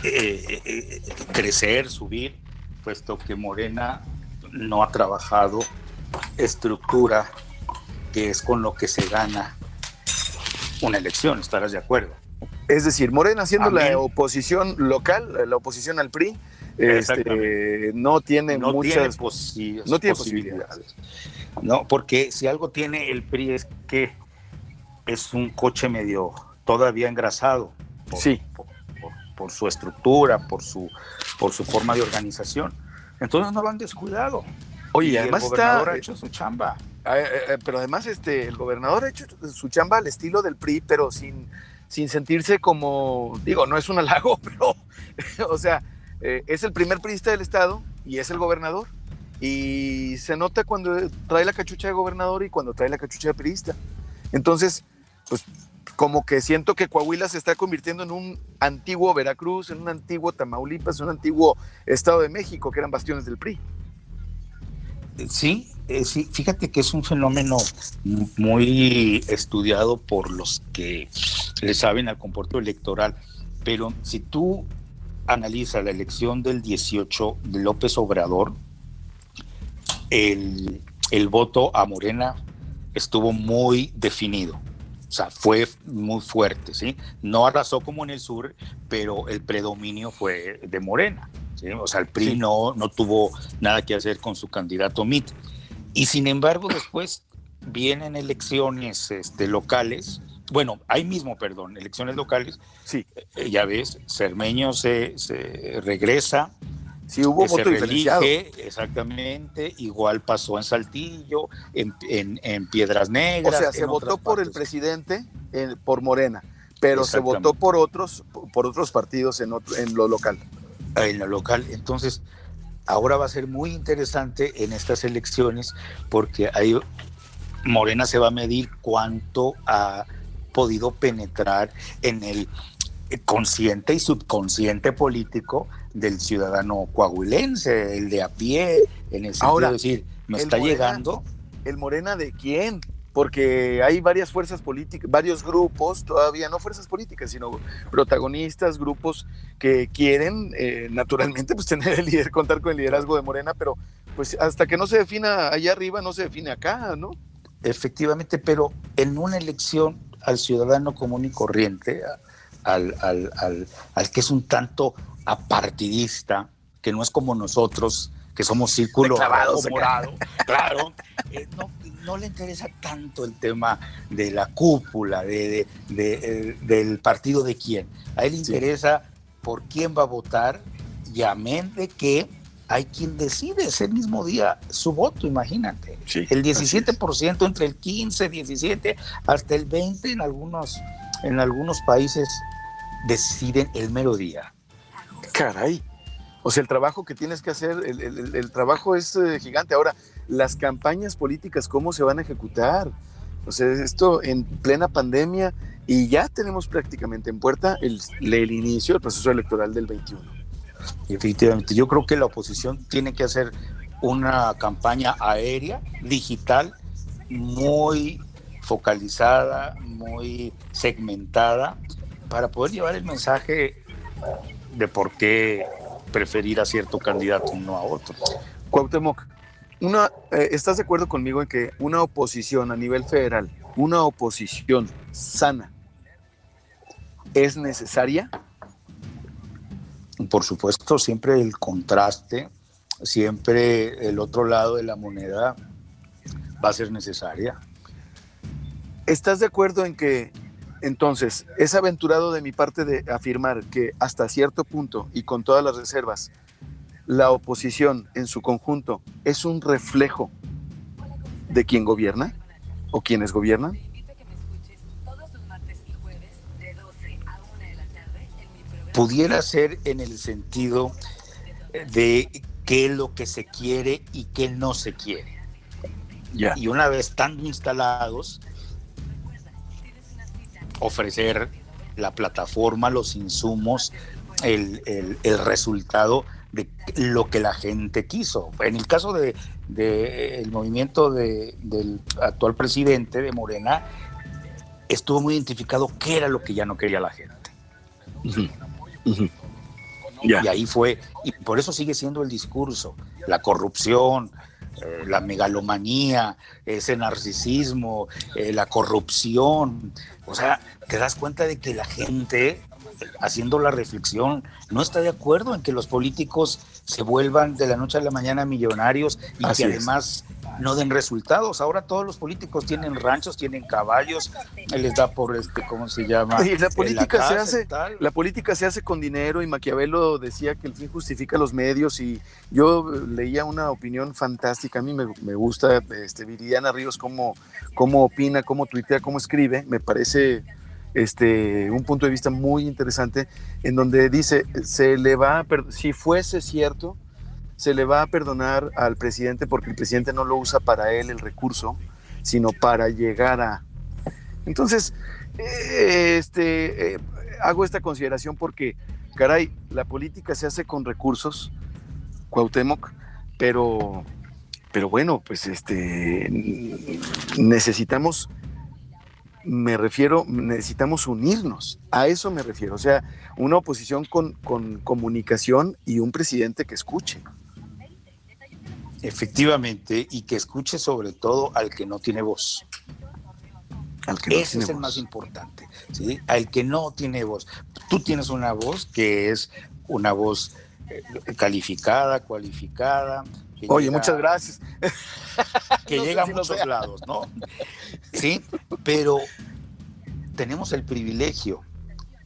eh, eh, crecer, subir, puesto que Morena no ha trabajado estructura que es con lo que se gana una elección, estarás de acuerdo. Es decir, Morena siendo la oposición local, la oposición al PRI, este, no tiene no muchas tiene no tiene posibilidades. posibilidades. No, porque si algo tiene el PRI es que es un coche medio todavía engrasado. Por, sí. Por, por, por, su estructura, por su, por su forma de organización. Entonces no lo han descuidado. Oye, y además el gobernador está, ha hecho su chamba. Eh, eh, pero además este, el gobernador ha hecho su chamba al estilo del PRI, pero sin, sin sentirse como, digo, no es un halago, pero, o sea, eh, es el primer priista del estado y es el gobernador. Y se nota cuando trae la cachucha de gobernador y cuando trae la cachucha de priista. Entonces, pues como que siento que Coahuila se está convirtiendo en un antiguo Veracruz, en un antiguo Tamaulipas, en un antiguo Estado de México, que eran bastiones del PRI. Sí, eh, sí, fíjate que es un fenómeno muy estudiado por los que le saben al comporto electoral, pero si tú analizas la elección del 18 de López Obrador, el, el voto a Morena estuvo muy definido. O sea, fue muy fuerte, ¿sí? No arrasó como en el sur, pero el predominio fue de Morena. ¿sí? O sea, el PRI sí. no, no tuvo nada que hacer con su candidato Mitt. Y sin embargo, después vienen elecciones este, locales. Bueno, ahí mismo, perdón, elecciones locales. Sí. Eh, ya ves, Cermeño se, se regresa, Sí, hubo se voto diferenciado. reelige, exactamente, igual pasó en Saltillo, en, en, en Piedras Negras. O sea, se votó por el presidente, en, por Morena, pero se votó por otros, por otros partidos en, otro, en lo local. En lo local. Entonces, ahora va a ser muy interesante en estas elecciones porque ahí Morena se va a medir cuánto ha podido penetrar en el consciente y subconsciente político del ciudadano coahuilense, el de a pie, en el sentido Ahora, de decir, me está Morena, llegando. ¿El Morena de quién? Porque hay varias fuerzas políticas, varios grupos, todavía no fuerzas políticas, sino protagonistas, grupos que quieren eh, naturalmente pues tener el líder, contar con el liderazgo de Morena, pero pues hasta que no se defina allá arriba, no se define acá, ¿no? Efectivamente, pero en una elección al ciudadano común y corriente, al, al, al, que es un tanto apartidista, que no es como nosotros, que somos círculo morado, claro, eh, no, no, le interesa tanto el tema de la cúpula, de, de, del partido de quién. A él le interesa por quién va a votar y amén de que hay quien decide ese mismo día su voto, imagínate. el 17% entre el 15, 17 hasta el 20 en algunos, en algunos países deciden el mero día. Caray. O sea, el trabajo que tienes que hacer, el, trabajo es eh, gigante. Ahora, las campañas políticas, ¿cómo se van a ejecutar? O sea, esto en plena pandemia y ya tenemos prácticamente en puerta el, el inicio del proceso electoral del 21. Efectivamente, yo creo que la oposición tiene que hacer una campaña aérea, digital, muy focalizada, muy segmentada, para poder llevar el mensaje de por qué preferir a cierto candidato y no a otro. Cuauhtémoc, eh, ¿estás de acuerdo conmigo en que una oposición a nivel federal, una oposición sana, es necesaria? Por supuesto, siempre el contraste, siempre el otro lado de la moneda va a ser necesaria. ¿Estás de acuerdo en que entonces es aventurado de mi parte de afirmar que hasta cierto punto y con todas las reservas, la oposición en su conjunto es un reflejo de quien gobierna o quienes gobiernan? Pudiera ser en el sentido de qué es lo que se quiere y qué no se quiere. Y una vez tan instalados, ofrecer la plataforma, los insumos, el, resultado de lo que la gente quiso. En el caso del de, el movimiento del actual presidente de Morena, estuvo muy identificado qué era lo que ya no quería la gente. Y ahí fue, y por eso sigue siendo el discurso, la corrupción, eh, la megalomanía, ese narcisismo, eh, la corrupción. O sea, te das cuenta de que la gente, haciendo la reflexión, no está de acuerdo en que los políticos se vuelvan de la noche a la mañana millonarios y que además no den resultados. Ahora todos los políticos tienen ranchos, tienen caballos, les da por este, ¿cómo se llama? Y la política se hace, la política se hace con dinero y Maquiavelo decía que el fin justifica los medios y yo leía una opinión fantástica, a mí me, gusta este, Viridiana Ríos cómo, cómo opina, cómo tuitea, cómo escribe, me parece este, un punto de vista muy interesante en donde dice, se le va si fuese cierto, se le va a perdonar al presidente porque el presidente no lo usa para él el recurso, sino para llegar a... Entonces, eh, este, eh, hago esta consideración porque, caray, la política se hace con recursos, Cuauhtémoc, pero, pero bueno, pues este, necesitamos me refiero, necesitamos unirnos, a eso me refiero, o sea, una oposición con, con comunicación y un presidente que escuche. Efectivamente, y que escuche sobre todo al que no tiene voz. Al que Ese es el más importante, ¿sí? Al que no tiene voz. Tú tienes una voz que es una voz eh, calificada, cualificada. Oye, muchas gracias. Que llega a muchos lados, ¿no? Sí, pero tenemos el privilegio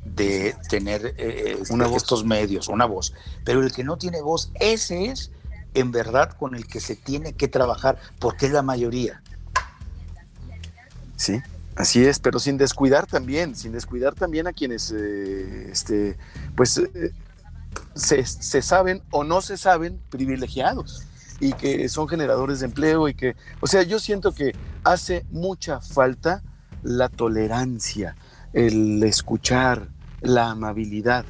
de tener eh, estos medios, una voz. Pero el que no tiene voz, ese es en verdad con el que se tiene que trabajar, porque es la mayoría. Sí, así es, pero sin descuidar también, sin descuidar también a quienes, eh, este, pues, eh, se, se, saben o no se saben privilegiados y que son generadores de empleo y que, o sea, yo siento que hace mucha falta la tolerancia, el escuchar, la amabilidad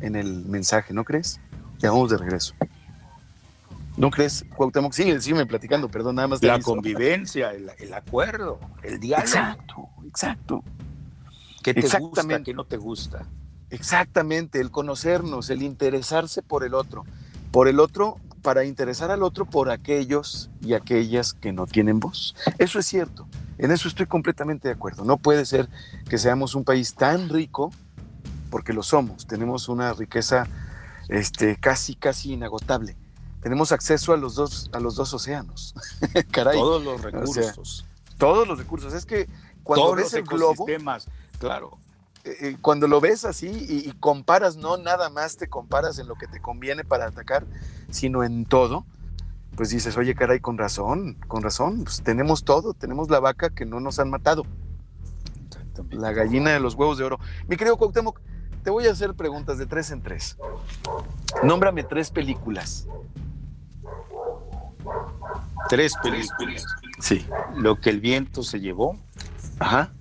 en el mensaje, ¿no crees? Ya vamos de regreso. ¿No crees, Cuauhtémoc? Sigue, sígueme platicando, perdón, nada más. La convivencia, el, acuerdo, el diálogo. Exacto, exacto. ¿Qué te gusta, qué no te gusta? Exactamente, el conocernos, el interesarse por el otro. Por el otro, para interesar al otro por aquellos y aquellas que no tienen voz. Eso es cierto. En eso estoy completamente de acuerdo. No puede ser que seamos un país tan rico, porque lo somos. Tenemos una riqueza este, casi, casi inagotable. Tenemos acceso a los dos, a los dos océanos. Caray. Todos los recursos. todos los recursos. Es que cuando ves el globo. Claro. Eh, eh, cuando lo ves así y, comparas, no nada más te comparas en lo que te conviene para atacar, sino en todo, pues dices, oye, caray, con razón, con razón, pues tenemos todo, tenemos la vaca que no nos han matado. La gallina de los huevos de oro. Mi querido Cuauhtémoc, te voy a hacer preguntas de tres en tres. Nómbrame tres películas. Tres películas. Sí. Lo que el viento se llevó. Ajá.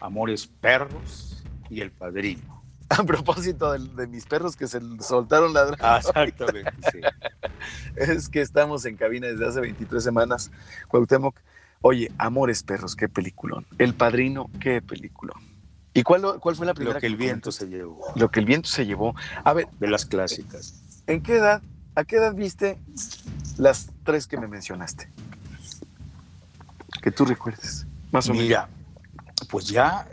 Amores perros y El Padrino. A propósito de, mis perros que se soltaron la Ah, exactamente, sí. Es que estamos en cabina desde hace 23 semanas, Cuauhtémoc. Oye, Amores Perros, qué peliculón. El Padrino, qué peliculón. ¿Y cuál, cuál fue la primera? Lo que el viento se llevó. Lo que el viento se llevó. A ver. De las clásicas. ¿En qué edad, a qué edad viste las tres que me mencionaste? Que tú recuerdes, más o menos. Mira, pues ya,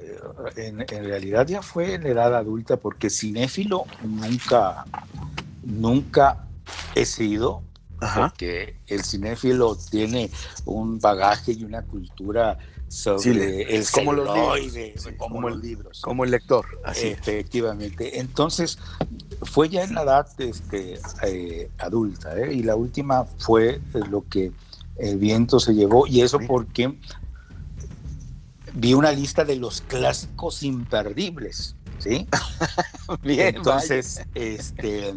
eh, en, realidad ya fue en edad adulta, porque cinéfilo nunca, nunca he sido, porque el cinéfilo tiene un bagaje y una cultura sobre el como los libros, como, los libros. Como el lector, así. Efectivamente. Entonces, fue ya en la edad este, eh, adulta, ¿eh? y la última fue lo que el viento se llevó, y eso porque vi una lista de los clásicos imperdibles, ¿sí? Bien, Entonces, este,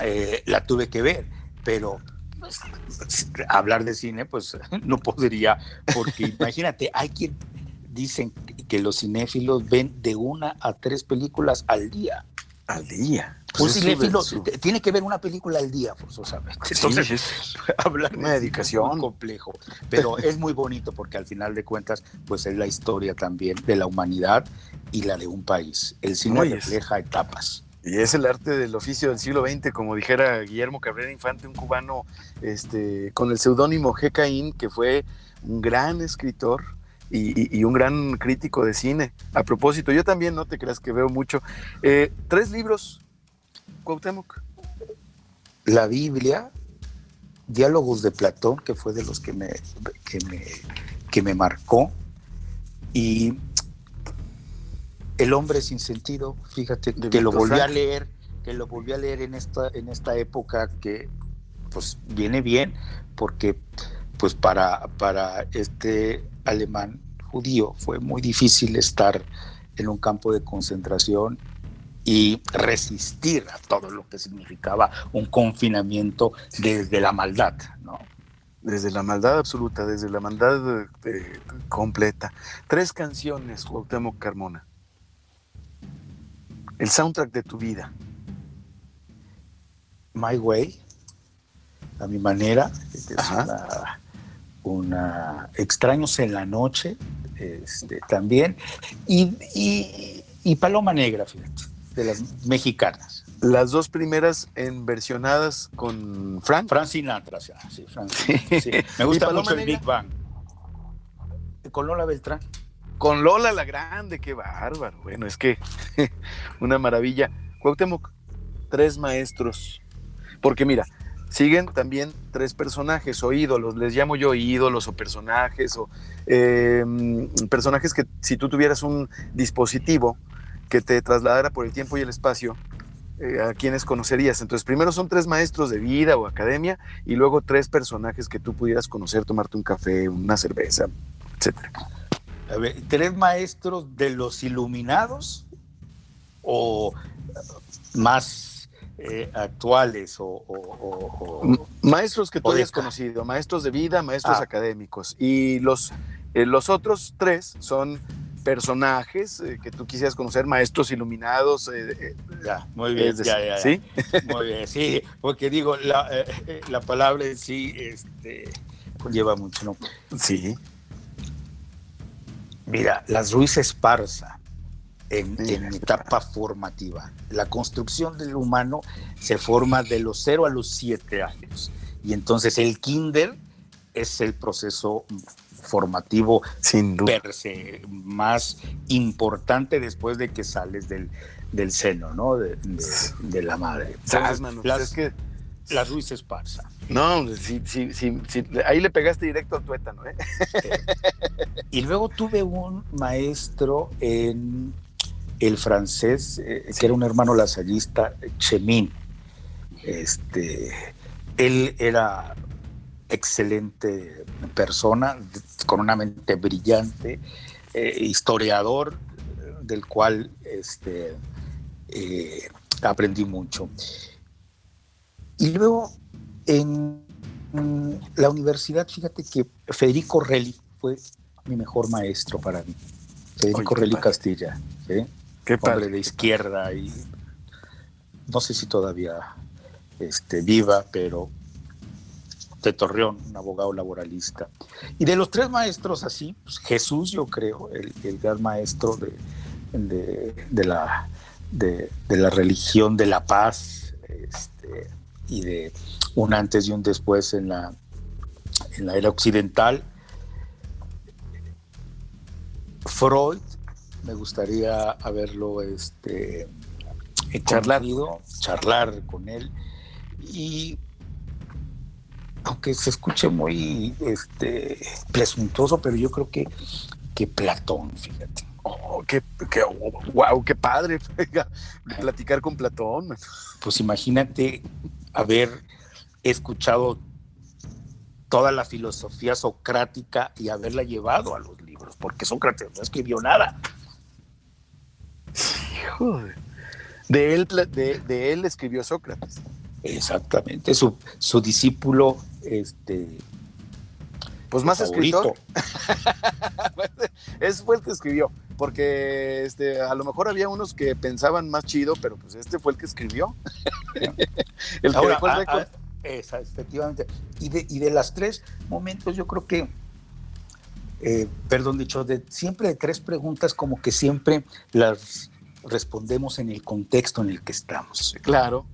eh, la tuve que ver, pero hablar de cine, pues no podría, porque imagínate, hay quien dicen que los cinéfilos ven de una a tres películas al día. Al día. un cinéfilo tiene que ver una película al día, forzosamente. Entonces, hablar de medicación complejo, pero es muy bonito porque al final de cuentas, pues es la historia también de la humanidad y la de un país. El cine refleja etapas. Y es el arte del oficio del siglo XX, como dijera Guillermo Cabrera Infante, un cubano este, con el seudónimo G. Caín, que fue un gran escritor, y, un gran crítico de cine. A propósito, yo también no te creas que veo mucho. Eh, tres libros, Cuauhtémoc. La Biblia, Diálogos de Platón, que fue de los que me, que me, que me marcó, y El hombre sin sentido, fíjate, que lo volví a leer, que lo volví a leer en esta, en esta época que pues viene bien, porque pues para, para este alemán judío fue muy difícil estar en un campo de concentración y resistir a todo lo que significaba un confinamiento desde la maldad, ¿no? Desde la maldad absoluta, desde la maldad eh, completa. Tres canciones, Cuauhtémoc Carmona. El soundtrack de tu vida. My Way, a mi manera, es una Extraños en la Noche, este, también, y, Paloma Negra, fíjate, de las mexicanas. Las dos primeras en versionadas con Frank. Frank Sinatra, sí, Frank, sí. Me gusta mucho el Big Bang. Con Lola Beltrán. Con Lola la Grande, qué bárbaro. Bueno, es que una maravilla. Cuauhtémoc, tres maestros. Porque mira, siguen también tres personajes o ídolos, les llamo yo ídolos o personajes o em, personajes que si tú tuvieras un dispositivo que te trasladara por el tiempo y el espacio, eh, a quienes conocerías. Entonces, primero son tres maestros de vida o academia y luego tres personajes que tú pudieras conocer, tomarte un café, una cerveza, etc. A ver, tres maestros de los iluminados o más eh, actuales o, Maestros que tú hayas conocido, maestros de vida, maestros ah. académicos. Y los, eh, los otros tres son personajes eh, que tú quisieras conocer, maestros iluminados. ya, muy bien, ¿sí? Muy bien, sí, porque digo, la, la palabra en sí este, lleva mucho, ¿no? Sí. Mira, las Ruiz Esparza, en, etapa formativa. La construcción del humano se forma de los 0 a los 7 años. Y entonces el kinder es el proceso formativo Sin duda. per se más importante después de que sales del, del seno, ¿no? De, de- de la madre. ¿Sabes, mano? las, Es que, las Ruiz Esparza. no, sí, sí, sí, sí, ahí le pegaste directo al tuétano, ¿eh? Y luego tuve un maestro en el francés, eh, que era un hermano lasallista, Chemin. Este, él era excelente persona, con una mente brillante, eh, historiador, del cual este, eh, aprendí mucho. Y luego en la universidad, fíjate que Federico Relli fue mi mejor maestro para mí. Federico Oye, Relli padre. Castilla, ¿sí? Qué hombre padre. de izquierda y no sé si todavía este, viva, pero de Torreón, un abogado laboralista. Y de los tres maestros así, pues, Jesús yo creo, el, el gran maestro de, de, de la, de, de la religión de la paz este, y de un antes y un después en la, en la era occidental. Freud, me gustaría haberlo este, Charlar. conocido, charlar con él. Y aunque se escuche muy este, presuntuoso, pero yo creo que, que Platón, fíjate. Oh, qué, qué, wow, qué padre. Platicar con Platón. Pues imagínate haber escuchado toda la filosofía socrática y haberla llevado a los libros, porque Sócrates no escribió nada. Joder. De él, de, de él escribió Sócrates. Exactamente, su, su discípulo, este, Pues más favorito. escritor. Ese fue el que escribió. Porque este, a lo mejor había unos que pensaban más chido, pero pues este fue el que escribió. el que Ahora, dejó el ah, esa, efectivamente. Y de, y de las tres momentos, yo creo que, eh, perdón dicho, de, siempre de tres preguntas, como que siempre las respondemos en el contexto en el que estamos. Claro.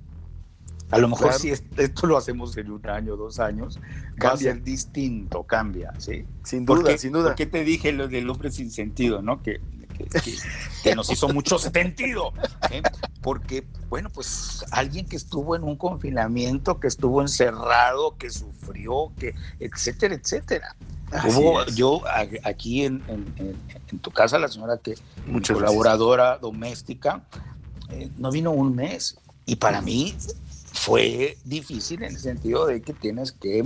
A lo mejor Claro. si es- esto lo hacemos en un año, dos años, va a Cambia. ser distinto, cambia, ¿sí? Sin ¿Por duda, sin duda. ¿Por qué te dije lo del hombre sin sentido, no? Que, que- que- que nos hizo mucho sentido. ¿eh? Porque, bueno, pues alguien que estuvo en un confinamiento, que estuvo encerrado, que sufrió, que etcétera, etcétera. Hubo, yo a- aquí en, en- en- en tu casa, la señora que Muchas gracias. colaboradora doméstica, eh, no vino un mes. Y para mí fue difícil en el sentido de que tienes que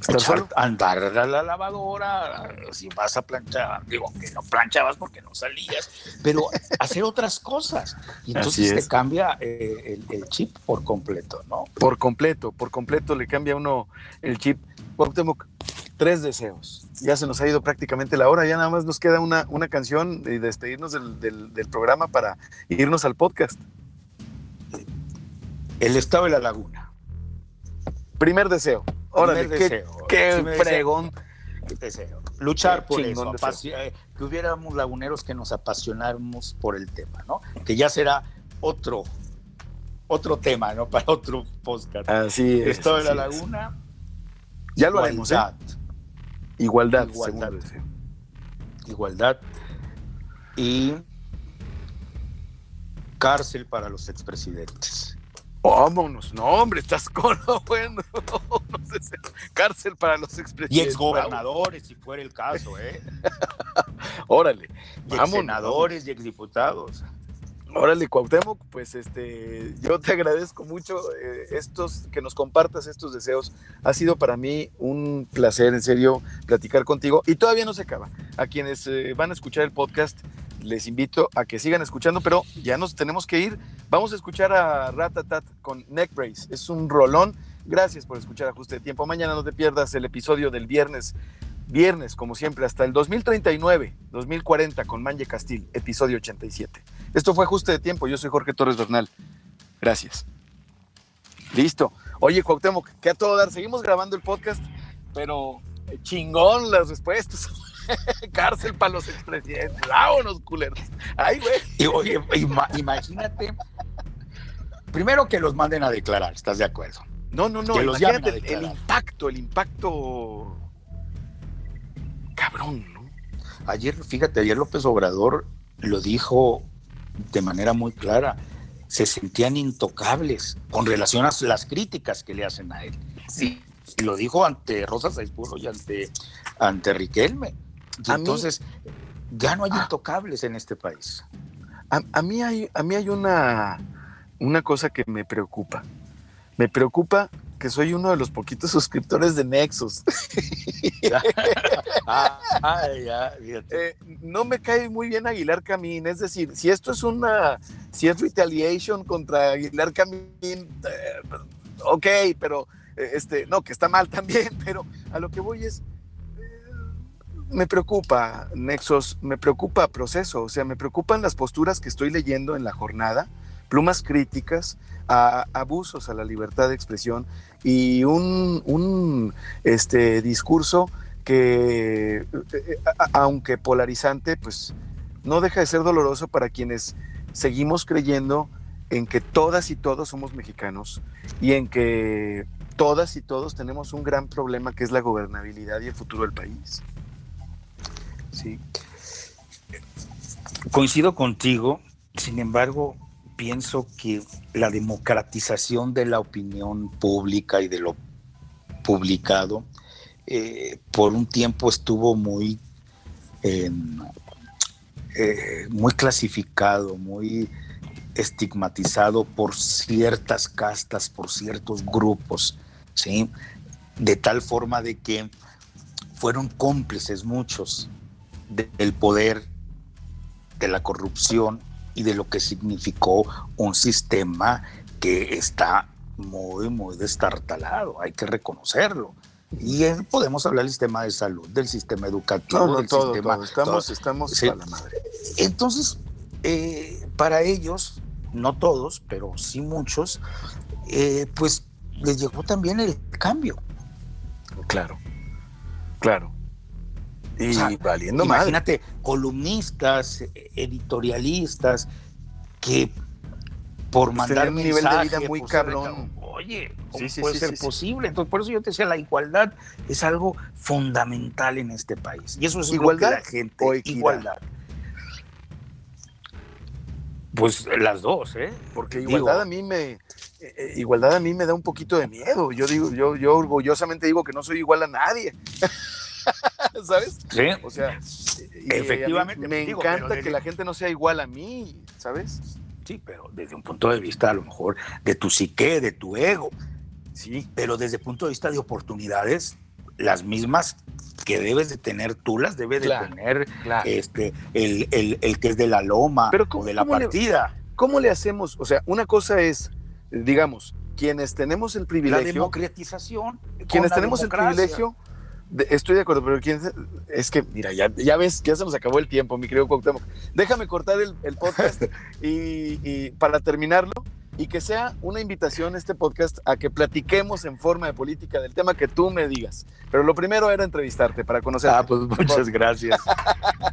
echar- solo. andar a la lavadora, si vas a planchar, digo que no planchabas porque no salías, pero hacer otras cosas. Y entonces te cambia eh, el, el chip por completo, ¿no? Por completo, por completo le cambia uno el chip. Cuauhtémoc, tres deseos. Ya se nos ha ido prácticamente la hora, ya nada más nos queda una, una canción y despedirnos del, del- del programa para irnos al podcast. El estado de la laguna. Primer deseo. Órale, Primer qué, deseo. qué Primer deseo. fregón. Deseo. Luchar Qué por eso, eh, que hubiéramos laguneros que nos apasionáramos por el tema, ¿no? Que ya será otro, otro tema, ¿no? Para otro podcast. Así es. estado de la es. laguna. Ya lo haremos, ¿eh? igualdad, Igualdad. Igualdad. igualdad y cárcel para los expresidentes. Vámonos. No, hombre, estás con bueno. No sé, Cárcel para los Y expresidentes. exgobernadores, si fuera el caso, ¿eh? Órale. Y Vámonos, exsenadores y exdiputados. Órale, Cuauhtémoc, pues este, yo te agradezco mucho eh, estos, que nos compartas estos deseos. Ha sido para mí un placer, en serio, platicar contigo. Y todavía no se acaba. A quienes eh, van a escuchar el podcast, les invito a que sigan escuchando, pero ya nos tenemos que ir. Vamos a escuchar a Ratatat con Neck Brace. Es un rolón. Gracias por escuchar Ajuste de Tiempo. Mañana no te pierdas el episodio del viernes. Viernes, como siempre, hasta el 2039, 2040 con Manje Castil, episodio 87. Esto fue Ajuste de Tiempo. Yo soy Jorge Torres Bernal. Gracias. Listo. Oye, Cuauhtémoc, que a todo dar. Seguimos grabando el podcast, pero chingón las respuestas. Cárcel para los expresidentes. Vámonos, culeros. Ay, güey. Y oye, ima- imagínate. Primero que los manden a declarar, ¿estás de acuerdo? No, no, no. Que los llamen a el, impacto, el impacto cabrón, ¿no? Ayer, fíjate, ayer López Obrador lo dijo de manera muy clara, se sentían intocables con relación a las críticas que le hacen a él. Sí, lo dijo ante Rosa Saizpuro y ante, ante Riquelme. Entonces, ya no hay ah. intocables en este país. A, mí hay, a mí hay una, una cosa que me preocupa. Me preocupa que soy uno de los poquitos suscriptores de Nexus. Ah, eh, no me cae muy bien Aguilar Camín, es decir, si esto es una, si es retaliation contra Aguilar Camín, eh, ok, pero eh, este, no, que está mal también, pero a lo que voy es, me preocupa Nexus, me preocupa proceso, o sea, me preocupan las posturas que estoy leyendo en la jornada plumas críticas abusos a la libertad de expresión y un, este, discurso que, eh, eh, aunque polarizante, pues no deja de ser doloroso para quienes seguimos creyendo en que todas y todos somos mexicanos y en que todas y todos tenemos un gran problema que es la gobernabilidad y el futuro del país. Sí. Coincido contigo, sin embargo, pienso que la democratización de la opinión pública y de lo publicado eh, por un tiempo estuvo muy, eh, muy clasificado, muy estigmatizado por ciertas castas, por ciertos grupos, ¿sí? de tal forma de que fueron cómplices muchos del poder, de la corrupción y de lo que significó un sistema que está muy, muy destartalado, hay que reconocerlo. Y podemos hablar del sistema de salud, del sistema educativo, del sistema. Estamos, estamos a la madre. Entonces, eh, para ellos, no todos, pero sí muchos, eh, pues les llegó también el cambio. Claro, claro. Y valiendo Imagínate, columnistas, editorialistas, que por pues mandar un nivel de vida muy cabrón. Oye, ¿cómo puede ser posible? Entonces, por eso yo te decía, la igualdad es algo fundamental en este país. Y eso es igualdad lo que la gente. O igualdad. Pues las dos, ¿eh? Porque igualdad a mí me eh, eh, igualdad a mí me da un poquito de miedo. Yo digo, yo, yo orgullosamente digo que no soy igual a nadie. ¿Sabes? Sí. O sea, efectivamente. Me encanta que la gente no sea igual a mí, ¿sabes? Sí, pero desde un punto de vista a lo mejor de tu psique, de tu ego. Sí. Pero desde el punto de vista de oportunidades, las mismas que debes de tener tú las debe de tener este el, el, que es de la loma pero o de la partida. ¿Cómo le hacemos? O sea, una cosa es, digamos, quienes tenemos el privilegio. La democratización. Quienes tenemos el privilegio estoy de acuerdo, pero ¿quién es que, mira, ya, ya ves, ya se nos acabó el tiempo, mi querido Cuauhtémoc. Déjame cortar el, podcast y, para terminarlo, y que sea una invitación este podcast a que platiquemos en forma de política del tema que tú me digas. Pero lo primero era entrevistarte para conocer. Ah, pues muchas gracias.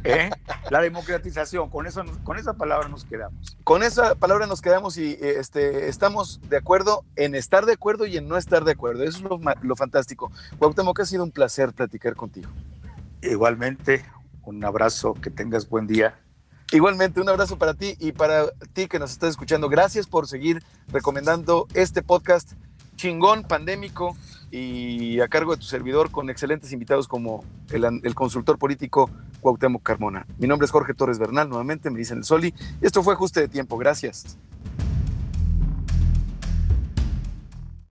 ¿Eh? La democratización, con, eso, con esa palabra nos quedamos. Con esa palabra nos quedamos y este, estamos de acuerdo en estar de acuerdo y en no estar de acuerdo. Eso es lo, lo fantástico. Cuauhtémoc, ha sido un placer platicar contigo. Igualmente, un abrazo, que tengas buen día. Igualmente, un abrazo para ti y para ti que nos estás escuchando. Gracias por seguir recomendando este podcast chingón, pandémico y a cargo de tu servidor con excelentes invitados como el, consultor político Cuauhtémoc Carmona. Mi nombre es Jorge Torres Bernal, nuevamente me dicen el Soli. Esto fue Ajuste de Tiempo. Gracias.